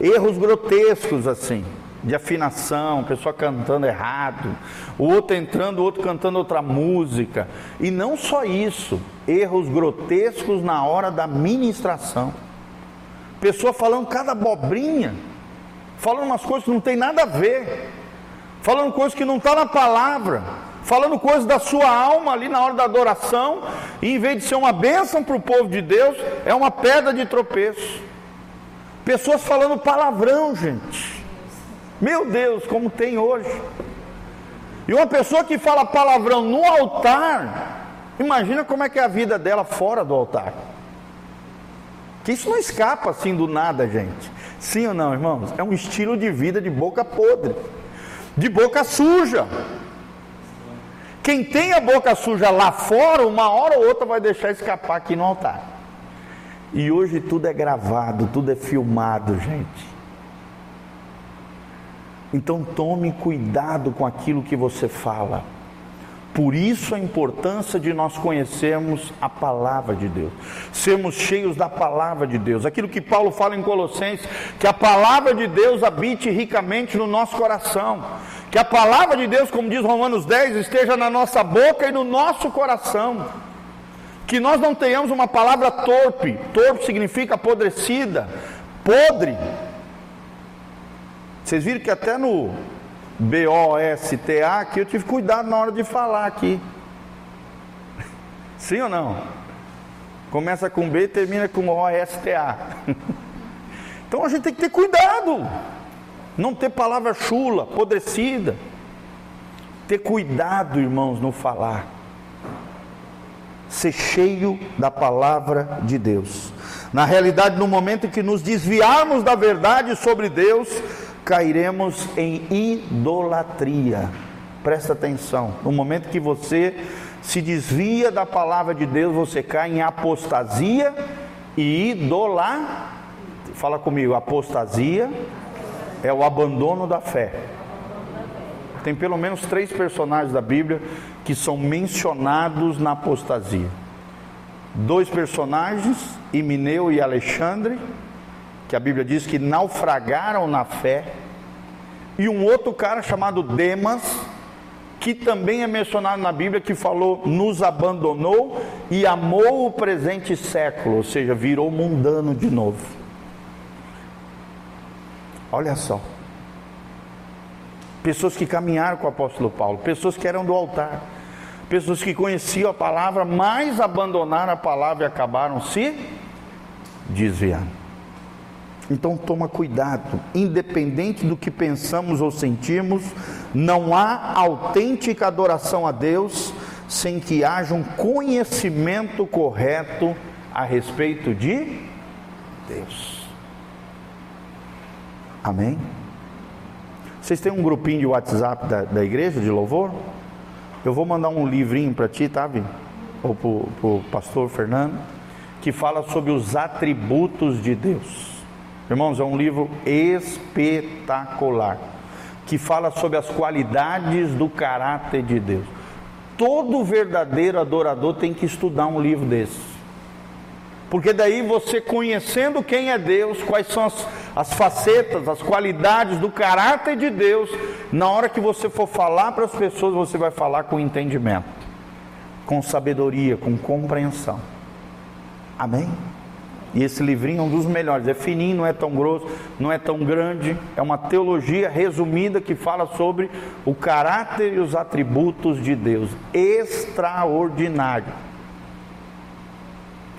Erros grotescos assim de afinação, pessoa cantando errado, o outro entrando, o outro cantando outra música. E não só isso, erros grotescos na hora da ministração. Pessoa falando cada abobrinha, falando umas coisas que não tem nada a ver, falando coisas que não estão tá na palavra, falando coisas da sua alma ali na hora da adoração, e em vez de ser uma bênção para o povo de Deus, é uma pedra de tropeço. Pessoas falando palavrão, gente. Meu Deus, como tem hoje. E uma pessoa que fala palavrão no altar, imagina como é que é a vida dela fora do altar. Que isso não escapa assim do nada, gente. Sim ou não, irmãos? É um estilo de vida de boca podre, de boca suja. Quem tem a boca suja lá fora, uma hora ou outra vai deixar escapar aqui no altar. E hoje tudo é gravado, tudo é filmado, gente. Então tome cuidado com aquilo que você fala. Por isso a importância de nós conhecermos a palavra de Deus, sermos cheios da palavra de Deus. Aquilo que Paulo fala em Colossenses, que a palavra de Deus habite ricamente no nosso coração. Que a palavra de Deus, como diz Romanos 10, esteja na nossa boca e no nosso coração. Que nós não tenhamos uma palavra torpe. Torpe significa apodrecida, podre vocês viram que até no B-O-S-T-A aqui eu tive cuidado na hora de falar aqui. Sim ou não? Começa com B e termina com O-S-T-A. Então a gente tem que ter cuidado. Não ter palavra chula, apodrecida. Ter cuidado, irmãos, no falar. Ser cheio da palavra de Deus. Na realidade, no momento em que nos desviarmos da verdade sobre Deus, cairemos em idolatria. Presta atenção, no momento que você se desvia da palavra de Deus, você cai em apostasia e idolatria. Fala comigo, apostasia é o abandono da fé. Tem pelo menos três personagens da Bíblia que são mencionados na apostasia. Dois personagens, Imineu e Alexandre, que a Bíblia diz que naufragaram na fé, e um outro cara chamado Demas, que também é mencionado na Bíblia, que falou, nos abandonou e amou o presente século, ou seja, virou mundano de novo. Olha só. Pessoas que caminharam com o apóstolo Paulo, pessoas que eram do altar, pessoas que conheciam a palavra, mas abandonaram a palavra e acabaram se desviando. Então toma cuidado, independente do que pensamos ou sentimos, não há autêntica adoração a Deus sem que haja um conhecimento correto a respeito de Deus. Amém? Vocês têm um grupinho de WhatsApp da, da igreja de louvor? Eu vou mandar um livrinho para ti, tá? Ou para o pastor Fernando, que fala sobre os atributos de Deus. Irmãos, é um livro espetacular que fala sobre as qualidades do caráter de Deus. Todo verdadeiro adorador tem que estudar um livro desse. Porque daí você conhecendo quem é Deus, quais são as, as facetas, as qualidades do caráter de Deus, na hora que você for falar para as pessoas, você vai falar com entendimento, com sabedoria, com compreensão. Amém? E esse livrinho é um dos melhores, é fininho, não é tão grosso, não é tão grande, é uma teologia resumida que fala sobre o caráter e os atributos de Deus, extraordinário.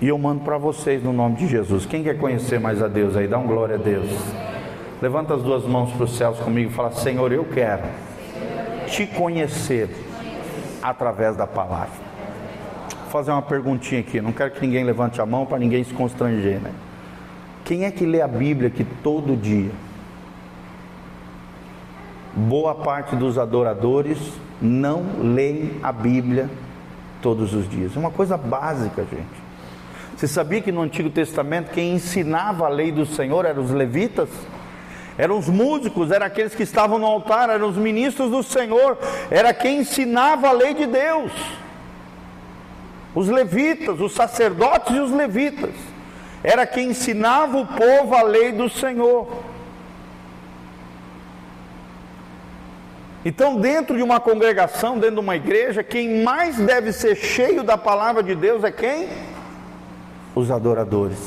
E eu mando para vocês no nome de Jesus. Quem quer conhecer mais a Deus aí? Dá um glória a Deus. Levanta as duas mãos para os céus comigo e fala: Senhor, eu quero te conhecer através da palavra. Fazer uma perguntinha aqui. Não quero que ninguém levante a mão para ninguém se constranger, né? Quem é que lê a Bíblia aqui todo dia? Boa parte dos adoradores não leem a Bíblia todos os dias. É uma coisa básica, gente. Você sabia que no Antigo Testamento quem ensinava a lei do Senhor eram os levitas? Eram os músicos, eram aqueles que estavam no altar, eram os ministros do Senhor, era quem ensinava a lei de Deus. Os levitas, os sacerdotes e os levitas, era quem ensinava o povo a lei do Senhor. Então, dentro de uma congregação, dentro de uma igreja, quem mais deve ser cheio da palavra de Deus é quem? os adoradores,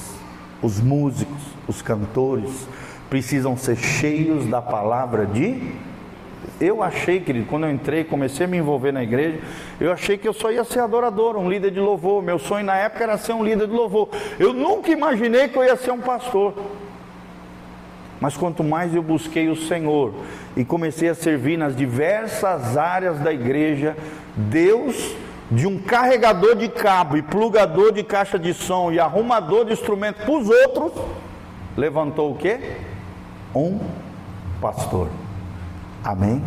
os músicos, os cantores, precisam ser cheios da palavra de. Eu achei, querido, quando eu entrei, comecei a me envolver na igreja, eu achei que eu só ia ser adorador, um líder de louvor. Meu sonho na época era ser um líder de louvor. Eu nunca imaginei que eu ia ser um pastor. Mas quanto mais eu busquei o Senhor e comecei a servir nas diversas áreas da igreja, Deus de um carregador de cabo e plugador de caixa de som e arrumador de instrumento para os outros, levantou o que? Um pastor. Amém?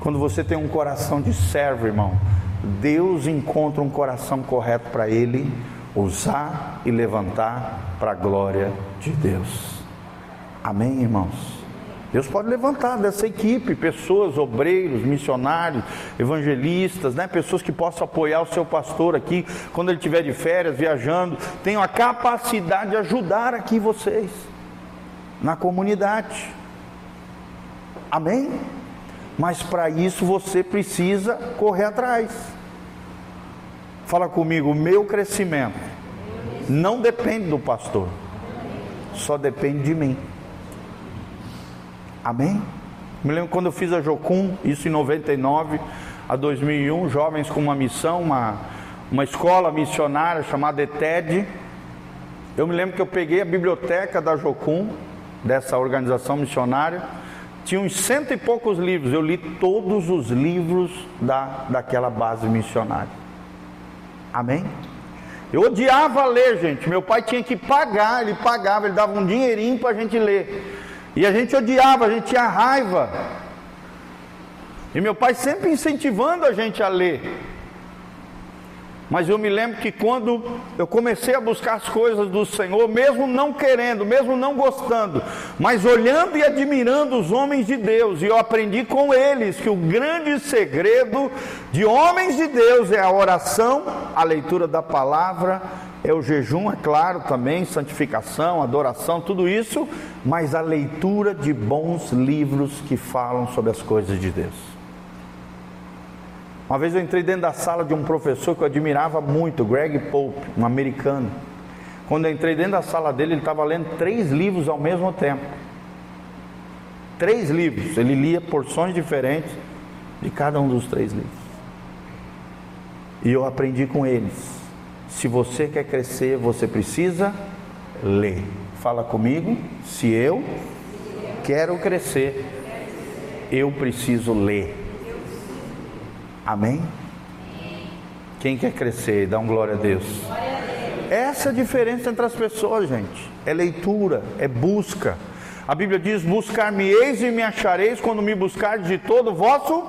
Quando você tem um coração de servo, irmão, Deus encontra um coração correto para ele usar e levantar para a glória de Deus. Amém, irmãos? Deus pode levantar dessa equipe pessoas, obreiros, missionários, evangelistas, né? pessoas que possam apoiar o seu pastor aqui quando ele estiver de férias, viajando, tenham a capacidade de ajudar aqui vocês na comunidade. Amém? Mas para isso você precisa correr atrás. Fala comigo, meu crescimento não depende do pastor, só depende de mim. Amém? Me lembro quando eu fiz a Jocum, isso em 99 a 2001, jovens com uma missão, uma, uma escola missionária chamada ETED. Eu me lembro que eu peguei a biblioteca da Jocum, dessa organização missionária, tinha uns cento e poucos livros, eu li todos os livros da, daquela base missionária. Amém? Eu odiava ler, gente. Meu pai tinha que pagar, ele pagava, ele dava um dinheirinho para a gente ler. E a gente odiava, a gente tinha raiva. E meu pai sempre incentivando a gente a ler. Mas eu me lembro que quando eu comecei a buscar as coisas do Senhor, mesmo não querendo, mesmo não gostando, mas olhando e admirando os homens de Deus, e eu aprendi com eles que o grande segredo de homens de Deus é a oração, a leitura da palavra é o jejum, é claro, também, santificação, adoração, tudo isso, mas a leitura de bons livros que falam sobre as coisas de Deus. Uma vez eu entrei dentro da sala de um professor que eu admirava muito, Greg Pope, um americano. Quando eu entrei dentro da sala dele, ele estava lendo três livros ao mesmo tempo. Três livros, ele lia porções diferentes de cada um dos três livros. E eu aprendi com eles se você quer crescer, você precisa ler. Fala comigo. Se eu quero crescer, eu preciso ler. Amém? Quem quer crescer, dá um glória a Deus. Essa é a diferença entre as pessoas, gente. É leitura, é busca. A Bíblia diz: Buscar-me-eis e me achareis quando me buscardes de todo o vosso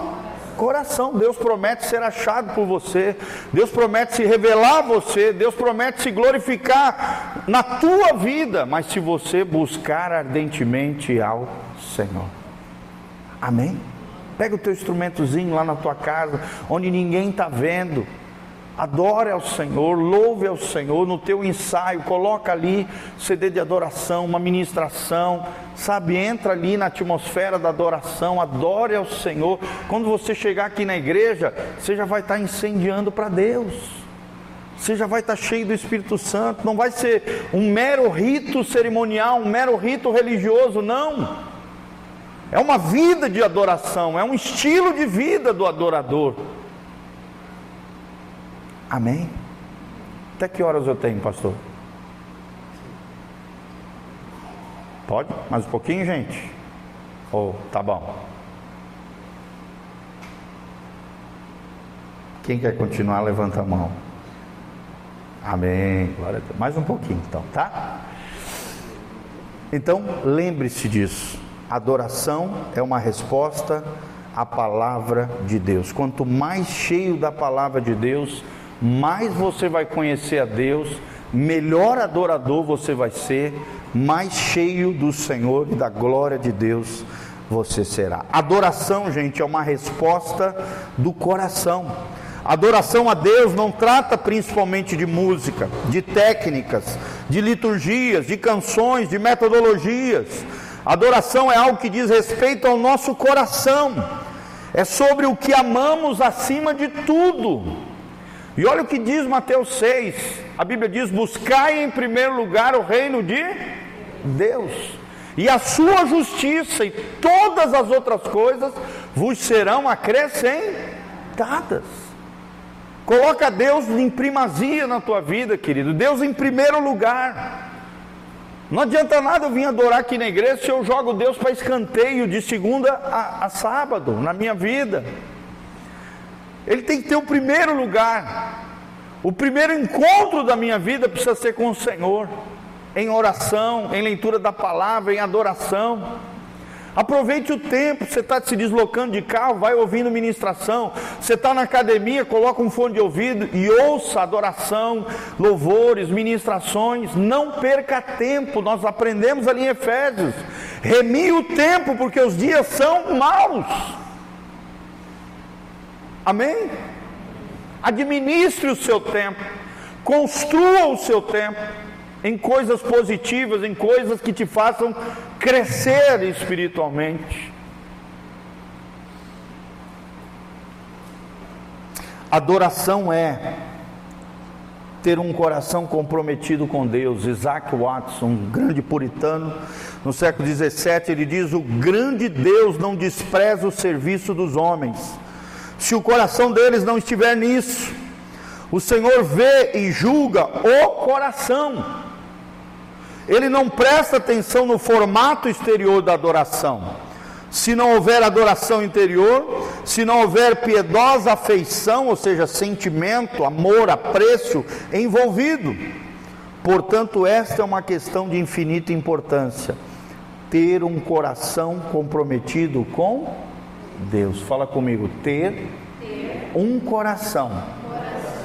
coração. Deus promete ser achado por você, Deus promete se revelar a você, Deus promete se glorificar na tua vida, mas se você buscar ardentemente ao Senhor. Amém? Pega o teu instrumentozinho lá na tua casa, onde ninguém está vendo. Adore ao Senhor, louve ao Senhor no teu ensaio, coloca ali CD de adoração, uma ministração, sabe? Entra ali na atmosfera da adoração, adore ao Senhor. Quando você chegar aqui na igreja, você já vai estar incendiando para Deus. Você já vai estar cheio do Espírito Santo, não vai ser um mero rito cerimonial, um mero rito religioso, não. É uma vida de adoração, é um estilo de vida do adorador. Amém? Até que horas eu tenho, pastor? Pode? Mais um pouquinho, gente? Ou oh, tá bom? Quem quer continuar, levanta a mão. Amém. Mais um pouquinho, então, tá? Então, lembre-se disso. Adoração é uma resposta à palavra de Deus. Quanto mais cheio da palavra de Deus, mais você vai conhecer a Deus, melhor adorador você vai ser, mais cheio do Senhor e da glória de Deus você será. Adoração, gente, é uma resposta do coração. Adoração a Deus não trata principalmente de música, de técnicas, de liturgias, de canções, de metodologias. Adoração é algo que diz respeito ao nosso coração, é sobre o que amamos acima de tudo. E olha o que diz Mateus 6: a Bíblia diz: Buscai em primeiro lugar o reino de Deus, e a sua justiça, e todas as outras coisas vos serão acrescentadas. Coloca Deus em primazia na tua vida, querido. Deus em primeiro lugar. Não adianta nada eu vir adorar aqui na igreja se eu jogo Deus para escanteio de segunda a, a sábado na minha vida. Ele tem que ter o primeiro lugar. O primeiro encontro da minha vida precisa ser com o Senhor, em oração, em leitura da palavra, em adoração. Aproveite o tempo, você está se deslocando de carro, vai ouvindo ministração. Você está na academia, coloca um fone de ouvido e ouça adoração, louvores, ministrações. Não perca tempo, nós aprendemos ali em Efésios. Remie o tempo, porque os dias são maus. Amém? Administre o seu tempo, construa o seu tempo em coisas positivas, em coisas que te façam crescer espiritualmente. Adoração é ter um coração comprometido com Deus. Isaac Watson, um grande puritano, no século 17, ele diz: O grande Deus não despreza o serviço dos homens se o coração deles não estiver nisso. O Senhor vê e julga o coração. Ele não presta atenção no formato exterior da adoração. Se não houver adoração interior, se não houver piedosa afeição, ou seja, sentimento, amor, apreço envolvido. Portanto, esta é uma questão de infinita importância. Ter um coração comprometido com Deus. Fala comigo, ter, um coração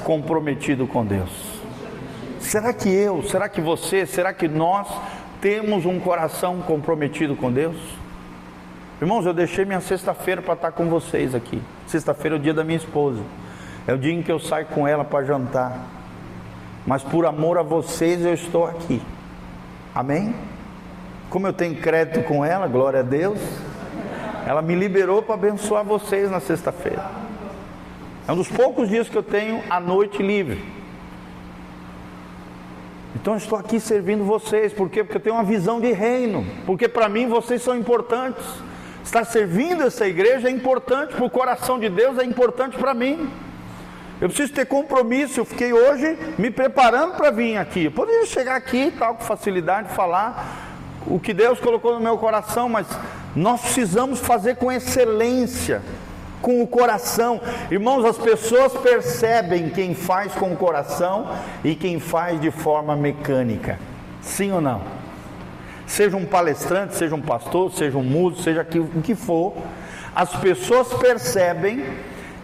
comprometido com Deus. Será que eu, será que você, será que nós temos um coração comprometido com Deus? Irmãos, eu deixei minha sexta-feira para estar com vocês aqui. Sexta-feira é o dia da minha esposa. É o dia em que eu saio com ela para jantar. Mas por amor a vocês eu estou aqui. Amém? Como eu tenho crédito com ela, glória a Deus. Ela me liberou para abençoar vocês na sexta-feira. É um dos poucos dias que eu tenho a noite livre. Então estou aqui servindo vocês, por quê? Porque eu tenho uma visão de reino, porque para mim vocês são importantes. Estar servindo essa igreja é importante para o coração de Deus, é importante para mim. Eu preciso ter compromisso. Eu fiquei hoje me preparando para vir aqui. Eu poderia chegar aqui tal com facilidade, falar o que Deus colocou no meu coração, mas nós precisamos fazer com excelência, com o coração. Irmãos, as pessoas percebem quem faz com o coração e quem faz de forma mecânica. Sim ou não? Seja um palestrante, seja um pastor, seja um músico, seja o que for, as pessoas percebem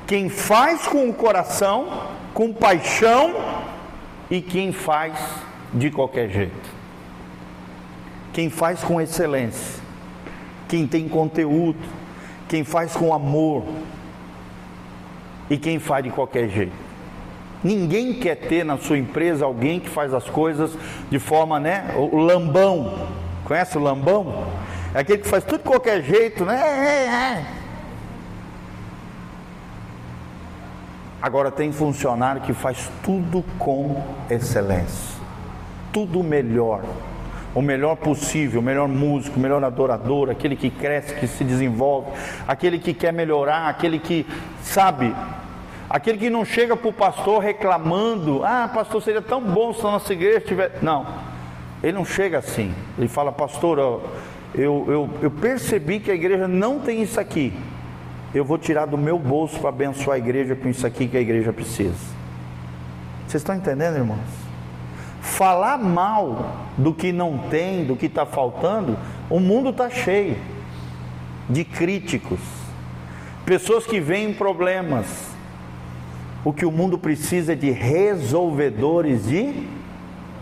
quem faz com o coração, com paixão e quem faz de qualquer jeito quem faz com excelência, quem tem conteúdo, quem faz com amor e quem faz de qualquer jeito. Ninguém quer ter na sua empresa alguém que faz as coisas de forma, né? O lambão. Conhece o lambão? É aquele que faz tudo de qualquer jeito, né? É, é. Agora tem funcionário que faz tudo com excelência, tudo melhor, o melhor possível, o melhor músico, o melhor adorador, aquele que cresce, que se desenvolve, aquele que quer melhorar, aquele que sabe, aquele que não chega para o pastor reclamando: ah, pastor, seria tão bom se a nossa igreja tivesse. Não, ele não chega assim, ele fala, pastor, eu, eu, eu percebi que a igreja não tem isso aqui, eu vou tirar do meu bolso para abençoar a igreja com isso aqui que a igreja precisa. Vocês estão entendendo, irmãos? Falar mal do que não tem, do que está faltando, o mundo está cheio de críticos, pessoas que veem problemas. O que o mundo precisa é de resolvedores de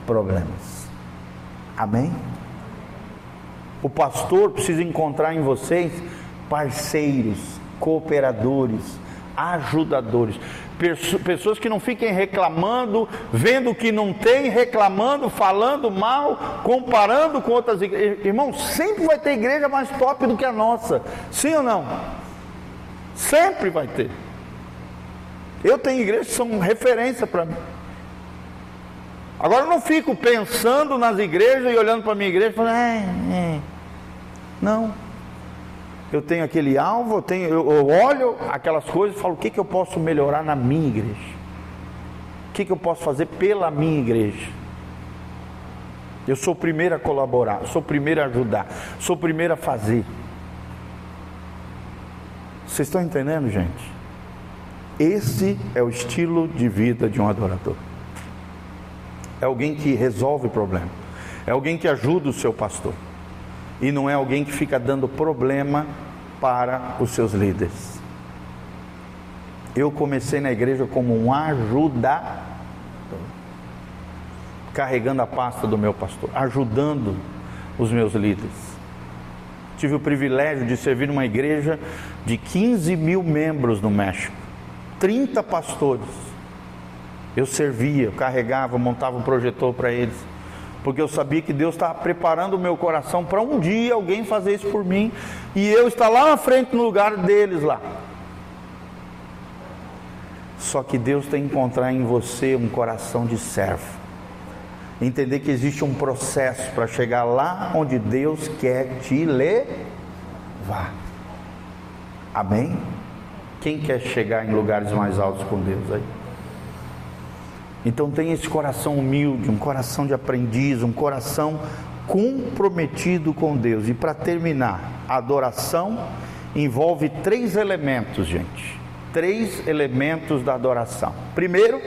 problemas. Amém? O pastor precisa encontrar em vocês parceiros, cooperadores, ajudadores, pessoas que não fiquem reclamando, vendo que não tem, reclamando, falando mal, comparando com outras igrejas. Irmão, sempre vai ter igreja mais top do que a nossa, sim ou não? Sempre vai ter. Eu tenho igrejas que são referência para mim. Agora eu não fico pensando nas igrejas e olhando para a minha igreja e falando, é, é. não eu tenho aquele alvo, eu, tenho, eu, eu olho aquelas coisas e falo: o que, que eu posso melhorar na minha igreja? O que, que eu posso fazer pela minha igreja? Eu sou o primeiro a colaborar, sou o primeiro a ajudar, sou o primeiro a fazer. Vocês estão entendendo, gente? Esse é o estilo de vida de um adorador. É alguém que resolve o problema, é alguém que ajuda o seu pastor e não é alguém que fica dando problema para os seus líderes. Eu comecei na igreja como um ajudador, carregando a pasta do meu pastor, ajudando os meus líderes. Tive o privilégio de servir numa igreja de 15 mil membros no México, 30 pastores. Eu servia, eu carregava, montava um projetor para eles porque eu sabia que Deus estava preparando o meu coração para um dia alguém fazer isso por mim e eu estar lá na frente no lugar deles lá. Só que Deus tem que encontrar em você um coração de servo. Entender que existe um processo para chegar lá onde Deus quer te levar. Amém? Quem quer chegar em lugares mais altos com Deus aí? Então tenha esse coração humilde, um coração de aprendiz, um coração comprometido com Deus. E para terminar, adoração envolve três elementos, gente. Três elementos da adoração. Primeiro,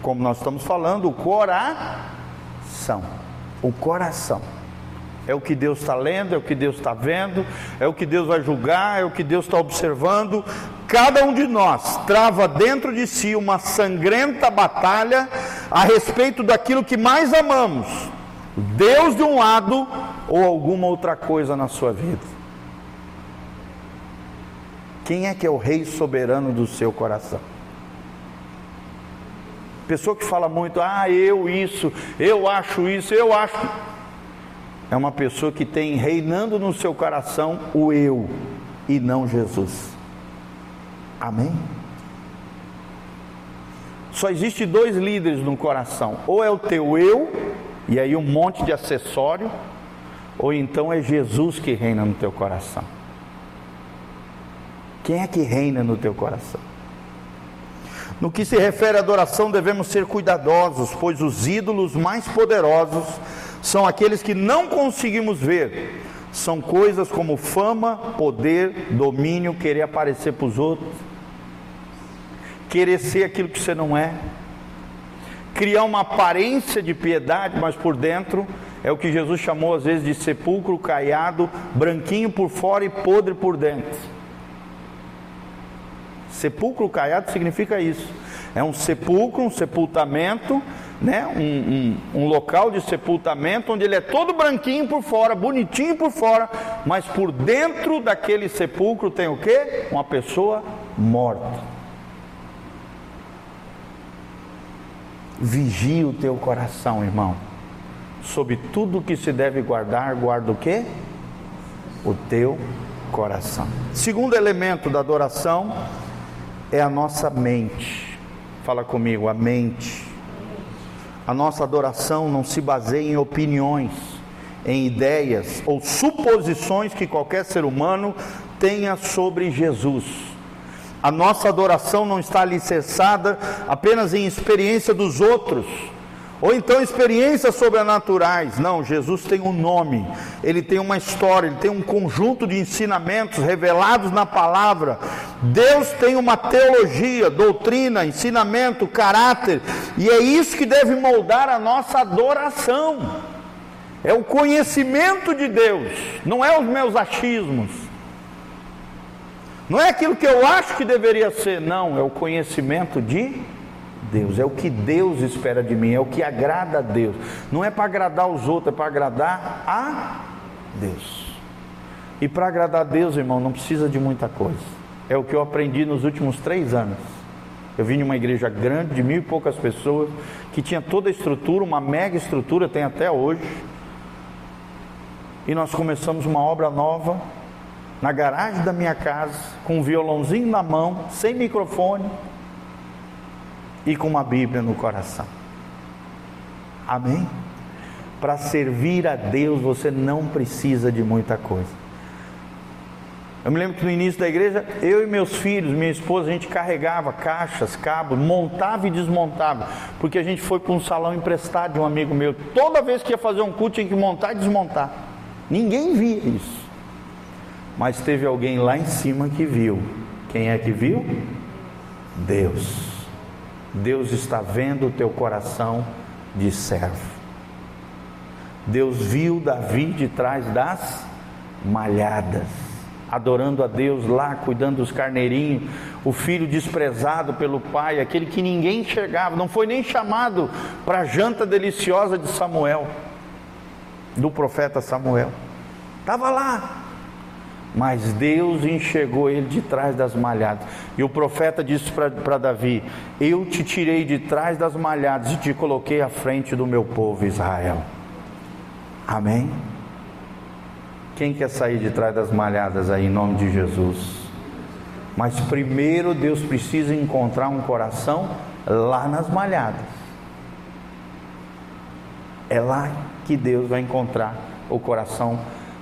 como nós estamos falando, o coração. O coração. É o que Deus está lendo, é o que Deus está vendo, é o que Deus vai julgar, é o que Deus está observando. Cada um de nós trava dentro de si uma sangrenta batalha a respeito daquilo que mais amamos: Deus de um lado ou alguma outra coisa na sua vida. Quem é que é o rei soberano do seu coração? Pessoa que fala muito, ah, eu isso, eu acho isso, eu acho é uma pessoa que tem reinando no seu coração o eu e não Jesus. Amém? Só existe dois líderes no coração: ou é o teu eu, e aí um monte de acessório, ou então é Jesus que reina no teu coração. Quem é que reina no teu coração? No que se refere à adoração, devemos ser cuidadosos, pois os ídolos mais poderosos são aqueles que não conseguimos ver. São coisas como fama, poder, domínio, querer aparecer para os outros, querer ser aquilo que você não é, criar uma aparência de piedade, mas por dentro é o que Jesus chamou às vezes de sepulcro caiado, branquinho por fora e podre por dentro. Sepulcro caiado significa isso. É um sepulcro, um sepultamento né, um, um, um, local de sepultamento onde ele é todo branquinho por fora, bonitinho por fora, mas por dentro daquele sepulcro tem o que? Uma pessoa morta. vigie o teu coração, irmão. Sobre tudo que se deve guardar, guarda o quê? O teu coração. Segundo elemento da adoração é a nossa mente. Fala comigo, a mente. A nossa adoração não se baseia em opiniões, em ideias ou suposições que qualquer ser humano tenha sobre Jesus. A nossa adoração não está alicerçada apenas em experiência dos outros, ou então experiências sobrenaturais. Não, Jesus tem um nome, ele tem uma história, ele tem um conjunto de ensinamentos revelados na palavra. Deus tem uma teologia, doutrina, ensinamento, caráter, e é isso que deve moldar a nossa adoração. É o conhecimento de Deus, não é os meus achismos. Não é aquilo que eu acho que deveria ser, não, é o conhecimento de Deus, é o que Deus espera de mim, é o que agrada a Deus. Não é para agradar os outros, é para agradar a Deus. E para agradar a Deus, irmão, não precisa de muita coisa. É o que eu aprendi nos últimos três anos. Eu vim de uma igreja grande, de mil e poucas pessoas, que tinha toda a estrutura, uma mega estrutura, tem até hoje. E nós começamos uma obra nova, na garagem da minha casa, com um violãozinho na mão, sem microfone e com uma Bíblia no coração. Amém? Para servir a Deus você não precisa de muita coisa. Eu me lembro que no início da igreja, eu e meus filhos, minha esposa, a gente carregava caixas, cabos, montava e desmontava, porque a gente foi para um salão emprestado de um amigo meu. Toda vez que ia fazer um culto, tinha que montar e desmontar. Ninguém via isso. Mas teve alguém lá em cima que viu. Quem é que viu? Deus. Deus está vendo o teu coração de servo. Deus viu Davi de trás das malhadas, adorando a Deus lá, cuidando dos carneirinhos, o filho desprezado pelo pai, aquele que ninguém enxergava, não foi nem chamado para a janta deliciosa de Samuel, do profeta Samuel. Estava lá, mas Deus enxergou ele de trás das malhadas. E o profeta disse para Davi: Eu te tirei de trás das malhadas e te coloquei à frente do meu povo Israel. Amém? Quem quer sair de trás das malhadas aí em nome de Jesus? Mas primeiro Deus precisa encontrar um coração lá nas malhadas. É lá que Deus vai encontrar o coração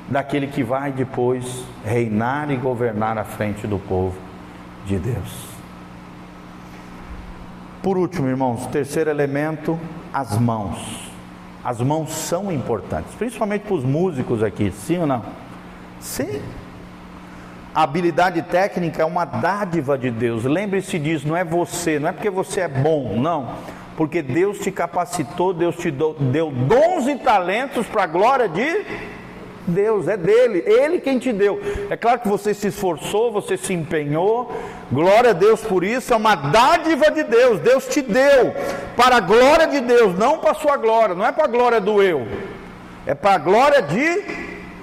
daquele que vai depois reinar e governar à frente do povo de Deus. Por último, irmãos, terceiro elemento, as mãos. As mãos são importantes, principalmente para os músicos aqui, sim ou não? Sim. A habilidade técnica é uma dádiva de Deus. Lembre-se disso, não é você, não é porque você é bom, não. Porque Deus te capacitou, Deus te deu dons e talentos para a glória de Deus, é dele, ele quem te deu. É claro que você se esforçou, você se empenhou, glória a Deus por isso, é uma dádiva de Deus, Deus te deu para a glória de Deus, não para a sua glória, não é para a glória do eu, é para a glória de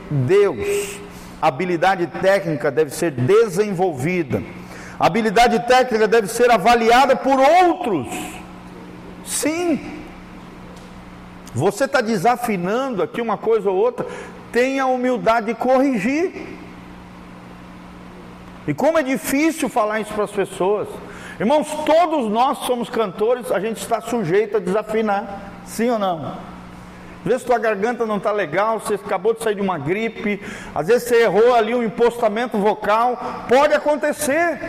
Deus. Habilidade técnica deve ser desenvolvida, habilidade técnica deve ser avaliada por outros, sim. Você está desafinando aqui uma coisa ou outra, tenha a humildade de corrigir. E como é difícil falar isso para as pessoas. Irmãos, todos nós somos cantores, a gente está sujeito a desafinar, sim ou não? Às vezes tua garganta não está legal, você acabou de sair de uma gripe, às vezes você errou ali um impostamento vocal, pode acontecer.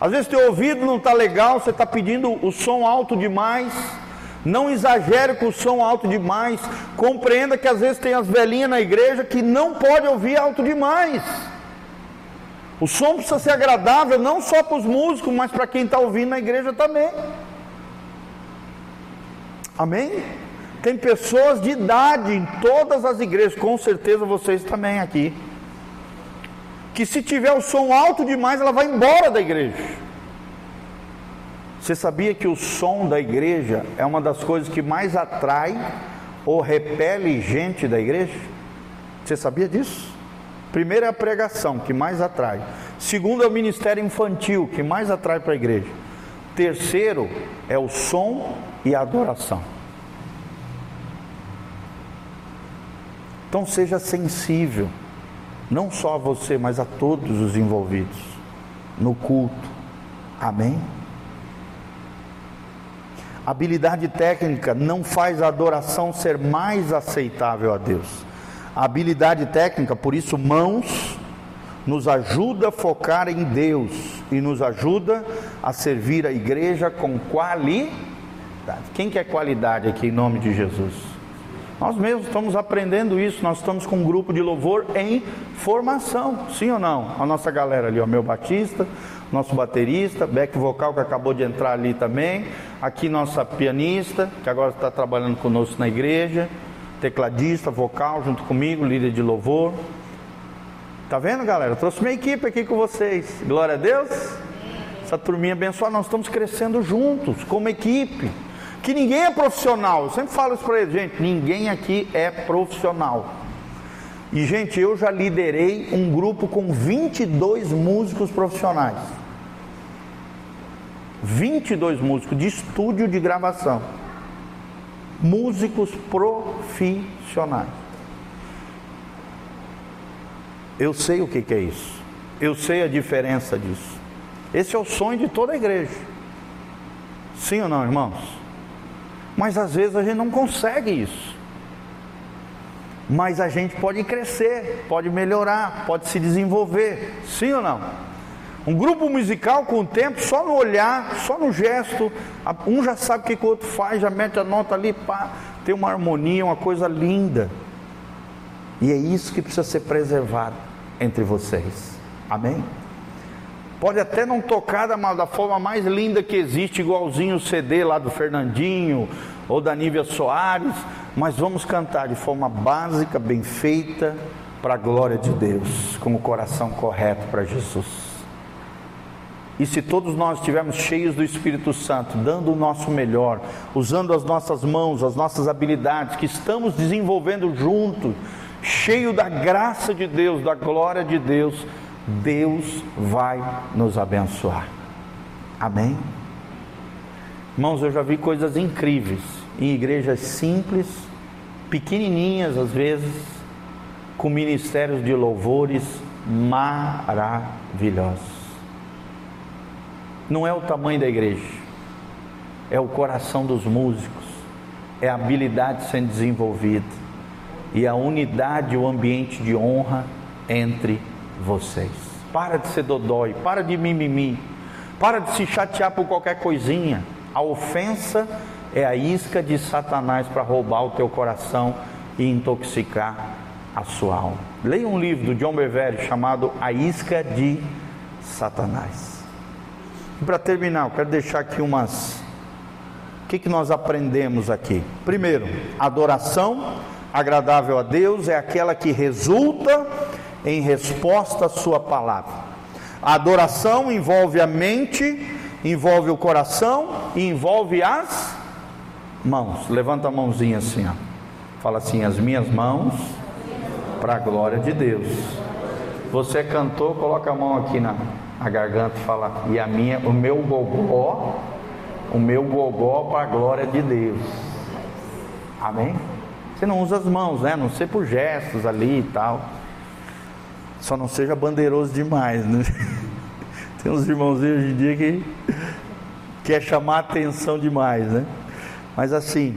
Às vezes teu ouvido não está legal, você está pedindo o som alto demais. Não exagere com o som alto demais. Compreenda que às vezes tem as velhinhas na igreja que não pode ouvir alto demais. O som precisa ser agradável não só para os músicos, mas para quem está ouvindo na igreja também. Amém? Tem pessoas de idade em todas as igrejas, com certeza vocês também aqui. Que se tiver o som alto demais, ela vai embora da igreja. Você sabia que o som da igreja é uma das coisas que mais atrai ou repele gente da igreja? Você sabia disso? Primeiro é a pregação, que mais atrai. Segundo é o ministério infantil, que mais atrai para a igreja. terceiro é o som e a adoração. Então seja sensível, não só a você, mas a todos os envolvidos no culto. Amém? Habilidade técnica não faz a adoração ser mais aceitável a Deus. A habilidade técnica, por isso, mãos, nos ajuda a focar em Deus e nos ajuda a servir a igreja com qualidade. Quem quer qualidade aqui em nome de Jesus? Nós mesmos estamos aprendendo isso, nós estamos com um grupo de louvor em formação, sim ou não? A nossa galera ali, ó, meu Batista, nosso baterista, back vocal que acabou de entrar ali também, aqui nossa pianista, que agora está trabalhando conosco na igreja, tecladista, vocal junto comigo, líder de louvor. Tá vendo, galera? trouxe minha equipe aqui com vocês. Glória a Deus. Essa turminha abençoada, nós estamos crescendo juntos, como equipe. Que ninguém é profissional. Eu sempre falo isso para eles, gente. Ninguém aqui é profissional. E, gente, eu já liderei um grupo com 22 músicos profissionais. 22 músicos de estúdio de gravação. Músicos profissionais. Eu sei o que, é isso. Eu sei a diferença disso. Esse é o sonho de toda a igreja. Sim ou não, irmãos? Mas às vezes a gente não consegue isso. Mas a gente pode crescer, pode melhorar, pode se desenvolver. Sim ou não? Um grupo musical com o tempo, só no olhar, só no gesto, um já sabe o que, o outro faz, já mete a nota ali, pá, tem uma harmonia, uma coisa linda. E é isso que precisa ser preservado entre vocês. Amém? Pode até não tocar da, da forma mais linda que existe, igualzinho o CD lá do Fernandinho ou da Nívia Soares, mas vamos cantar de forma básica, bem feita, para a glória de Deus, com o coração correto para Jesus. E se todos nós estivermos cheios do Espírito Santo, dando o nosso melhor, usando as nossas mãos, as nossas habilidades que estamos desenvolvendo juntos, cheio da graça de Deus, da glória de Deus, Deus vai nos abençoar. Amém? Irmãos, eu já vi coisas incríveis em igrejas simples, pequenininhas às vezes, com ministérios de louvores maravilhosos. Não é o tamanho da igreja, é o coração dos músicos, é a habilidade sendo desenvolvida e a unidade, o ambiente de honra entre vocês. Para de ser dodói, para de mimimi, para de se chatear por qualquer coisinha. A ofensa é a isca de Satanás para roubar o teu coração e intoxicar a sua alma. Leia um livro do John Bevere chamado A Isca de Satanás. E para terminar, eu quero deixar aqui umas. O que, que nós aprendemos aqui? Primeiro, adoração agradável a Deus é aquela que resulta em resposta à Sua palavra. A adoração envolve a mente, envolve o coração e envolve as mãos. Levanta a mãozinha assim, ó. Fala assim: as minhas mãos para a glória de Deus. Você é cantor, coloca a mão aqui na, na garganta fala: e a minha, o meu gogó, o meu gogó para a glória de Deus. Amém? Você não usa as mãos, né? Não sei por gestos ali e tal. Só não seja bandeiroso demais, né? Tem uns irmãozinhos hoje em dia que quer chamar atenção demais, né? Mas assim,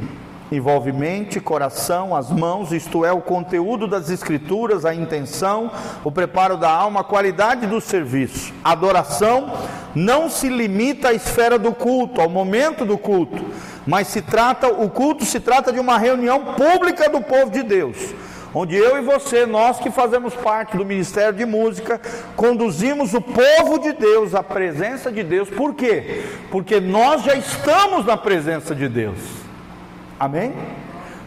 envolve mente, coração, as mãos, isto é, o conteúdo das escrituras, a intenção, o preparo da alma, a qualidade do serviço. A adoração não se limita à esfera do culto, ao momento do culto, mas se trata, o culto se trata de uma reunião pública do povo de Deus onde eu e você, nós que fazemos parte do Ministério de Música, conduzimos o povo de Deus à presença de Deus, por quê? Porque nós já estamos na presença de Deus, amém?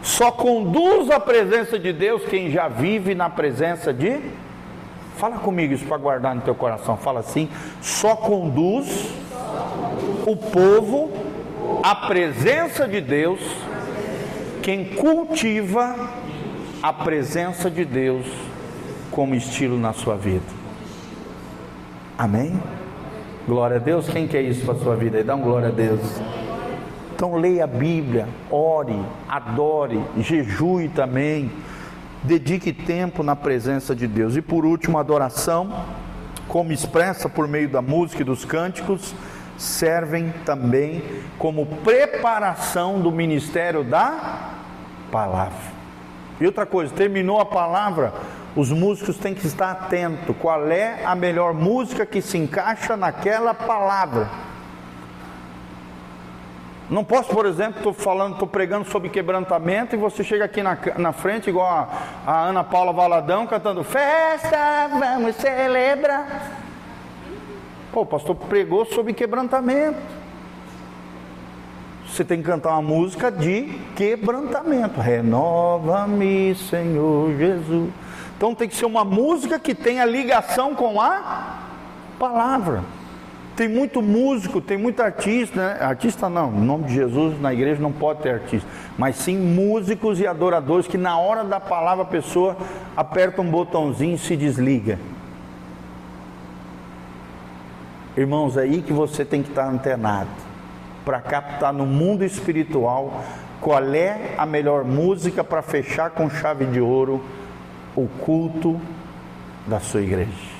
Só conduz a presença de Deus quem já vive na presença de. Fala comigo isso para guardar no teu coração. Fala assim: só conduz o povo à presença de Deus quem cultiva a presença de Deus como estilo na sua vida. Amém? Glória a Deus. Quem quer isso para a sua vida? Dá um glória a Deus. Então leia a Bíblia, ore, adore, jejue também. Dedique tempo na presença de Deus. E por último, adoração, como expressa por meio da música e dos cânticos, servem também como preparação do ministério da palavra. E outra coisa, terminou a palavra, os músicos têm que estar atentos. Qual é a melhor música que se encaixa naquela palavra? Não posso, por exemplo, estou falando, estou pregando sobre quebrantamento e você chega aqui na, na frente, igual a, a Ana Paula Valadão, cantando Festa, vamos celebrar. Pô, o pastor pregou sobre quebrantamento. Você tem que cantar uma música de quebrantamento. Renova-me, Senhor Jesus. Então tem que ser uma música que tenha ligação com a palavra. Tem muito músico, tem muito artista, né? artista não, em nome de Jesus na igreja não pode ter artista, mas sim músicos e adoradores que na hora da palavra a pessoa aperta um botãozinho e se desliga. Irmãos, é aí que você tem que estar antenado para captar no mundo espiritual qual é a melhor música para fechar com chave de ouro o culto da sua igreja.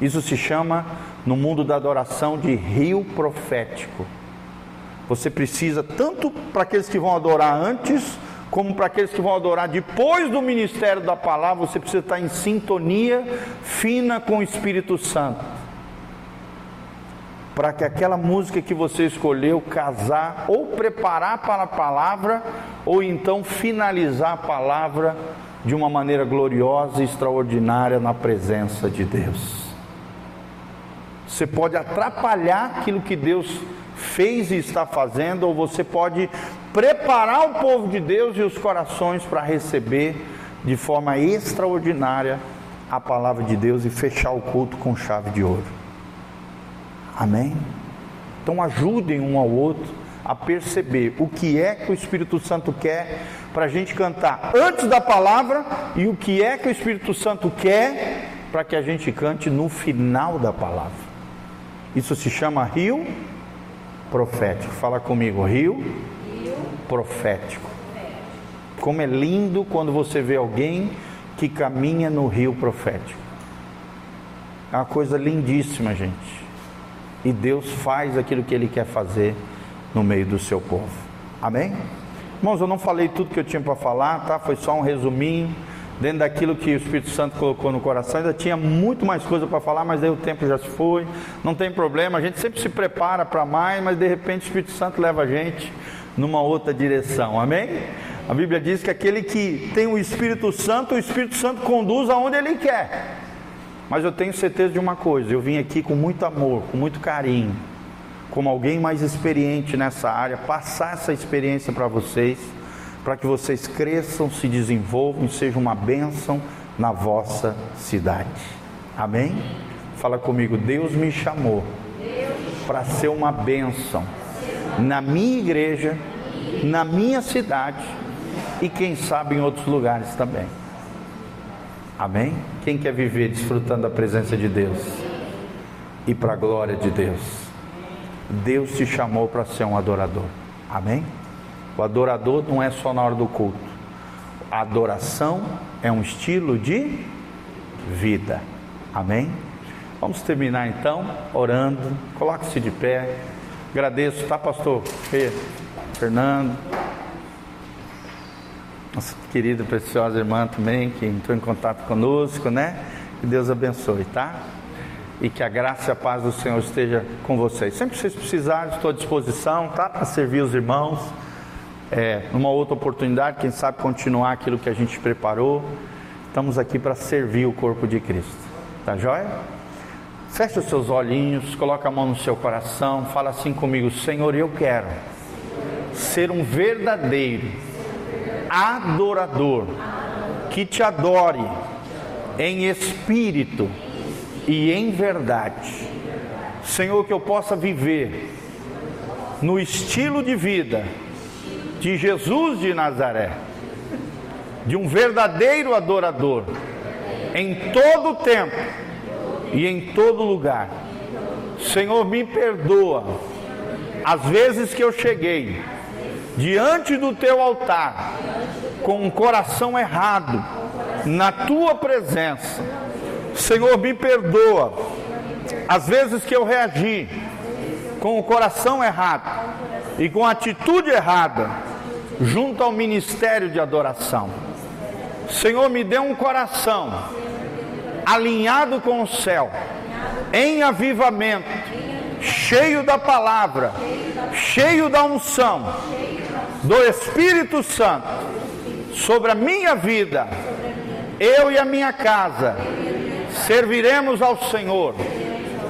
Isso se chama no mundo da adoração de rio profético. Você precisa tanto para aqueles que vão adorar antes, como para aqueles que vão adorar depois do ministério da palavra, você precisa estar em sintonia fina com o Espírito Santo para que aquela música que você escolheu casar ou preparar para a palavra ou então finalizar a palavra de uma maneira gloriosa e extraordinária na presença de Deus. Você pode atrapalhar aquilo que Deus fez e está fazendo, ou você pode preparar o povo de Deus e os corações para receber de forma extraordinária a palavra de Deus e fechar o culto com chave de ouro. Amém? Então ajudem um ao outro a perceber o que é que o Espírito Santo quer para a gente cantar antes da palavra e o que é que o Espírito Santo quer para que a gente cante no final da palavra. Isso se chama rio profético. Fala comigo, rio, rio. profético. Como é lindo quando você vê alguém que caminha no rio profético. É uma coisa lindíssima, gente e Deus faz aquilo que Ele quer fazer no meio do seu povo. Amém? Irmãos, eu não falei tudo que eu tinha para falar, tá? Foi só um resuminho dentro daquilo que o Espírito Santo colocou no coração. Ainda tinha muito mais coisa para falar, mas aí o tempo já se foi. Não tem problema, a gente sempre se prepara para mais, mas de repente o Espírito Santo leva a gente numa outra direção. Amém? A Bíblia diz que aquele que tem o Espírito Santo, o Espírito Santo conduz aonde ele quer. Mas eu tenho certeza de uma coisa: eu vim aqui com muito amor, com muito carinho, como alguém mais experiente nessa área, passar essa experiência para vocês, para que vocês cresçam, se desenvolvam sejam uma bênção na vossa cidade. Amém? Fala comigo, Deus me chamou para ser uma bênção na minha igreja, na minha cidade e quem sabe em outros lugares também. Amém? Quem quer viver desfrutando da presença de Deus e para a glória de Deus? Deus te chamou para ser um adorador. Amém? O adorador não é só na hora do culto. A adoração é um estilo de vida. Amém? Vamos terminar então orando. Coloque-se de pé. Agradeço, tá, pastor? Fernando nossa querida, preciosa irmã também, que entrou em contato conosco, né? Que Deus abençoe, tá? E que a graça e a paz do Senhor esteja com vocês. Sempre que vocês precisarem, estou à disposição, tá? Para servir os irmãos. É, numa outra oportunidade, quem sabe continuar aquilo que a gente preparou. Estamos aqui para servir o corpo de Cristo. Tá joia? Feche os seus olhinhos, coloca a mão no seu coração, fala assim comigo: Senhor, eu quero ser um verdadeiro adorador, que te adore em espírito e em verdade. Senhor, que eu possa viver no estilo de vida de Jesus de Nazaré, de um verdadeiro adorador, em todo tempo e em todo lugar. Senhor, me perdoa as vezes que eu cheguei diante do teu altar com um coração errado na tua presença. Senhor, me perdoa as vezes que eu reagi com o coração errado e com a atitude errada junto ao ministério de adoração. Senhor, me dê um coração alinhado com o céu, em avivamento, cheio da palavra, cheio da unção do Espírito Santo sobre a minha vida. Eu e a minha casa serviremos ao Senhor.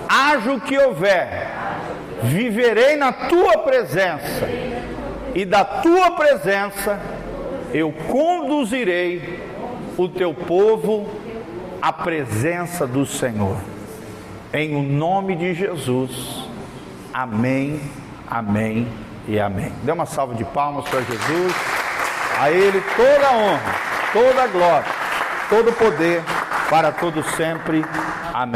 Haja o que houver, viverei na tua presença, e da tua presença eu conduzirei o teu povo à presença do Senhor. Em o nome de Jesus. Amém, amém e amém. Dê uma salva de palmas para Jesus. A Ele toda a honra, toda a glória, todo o poder para todo sempre. Amém.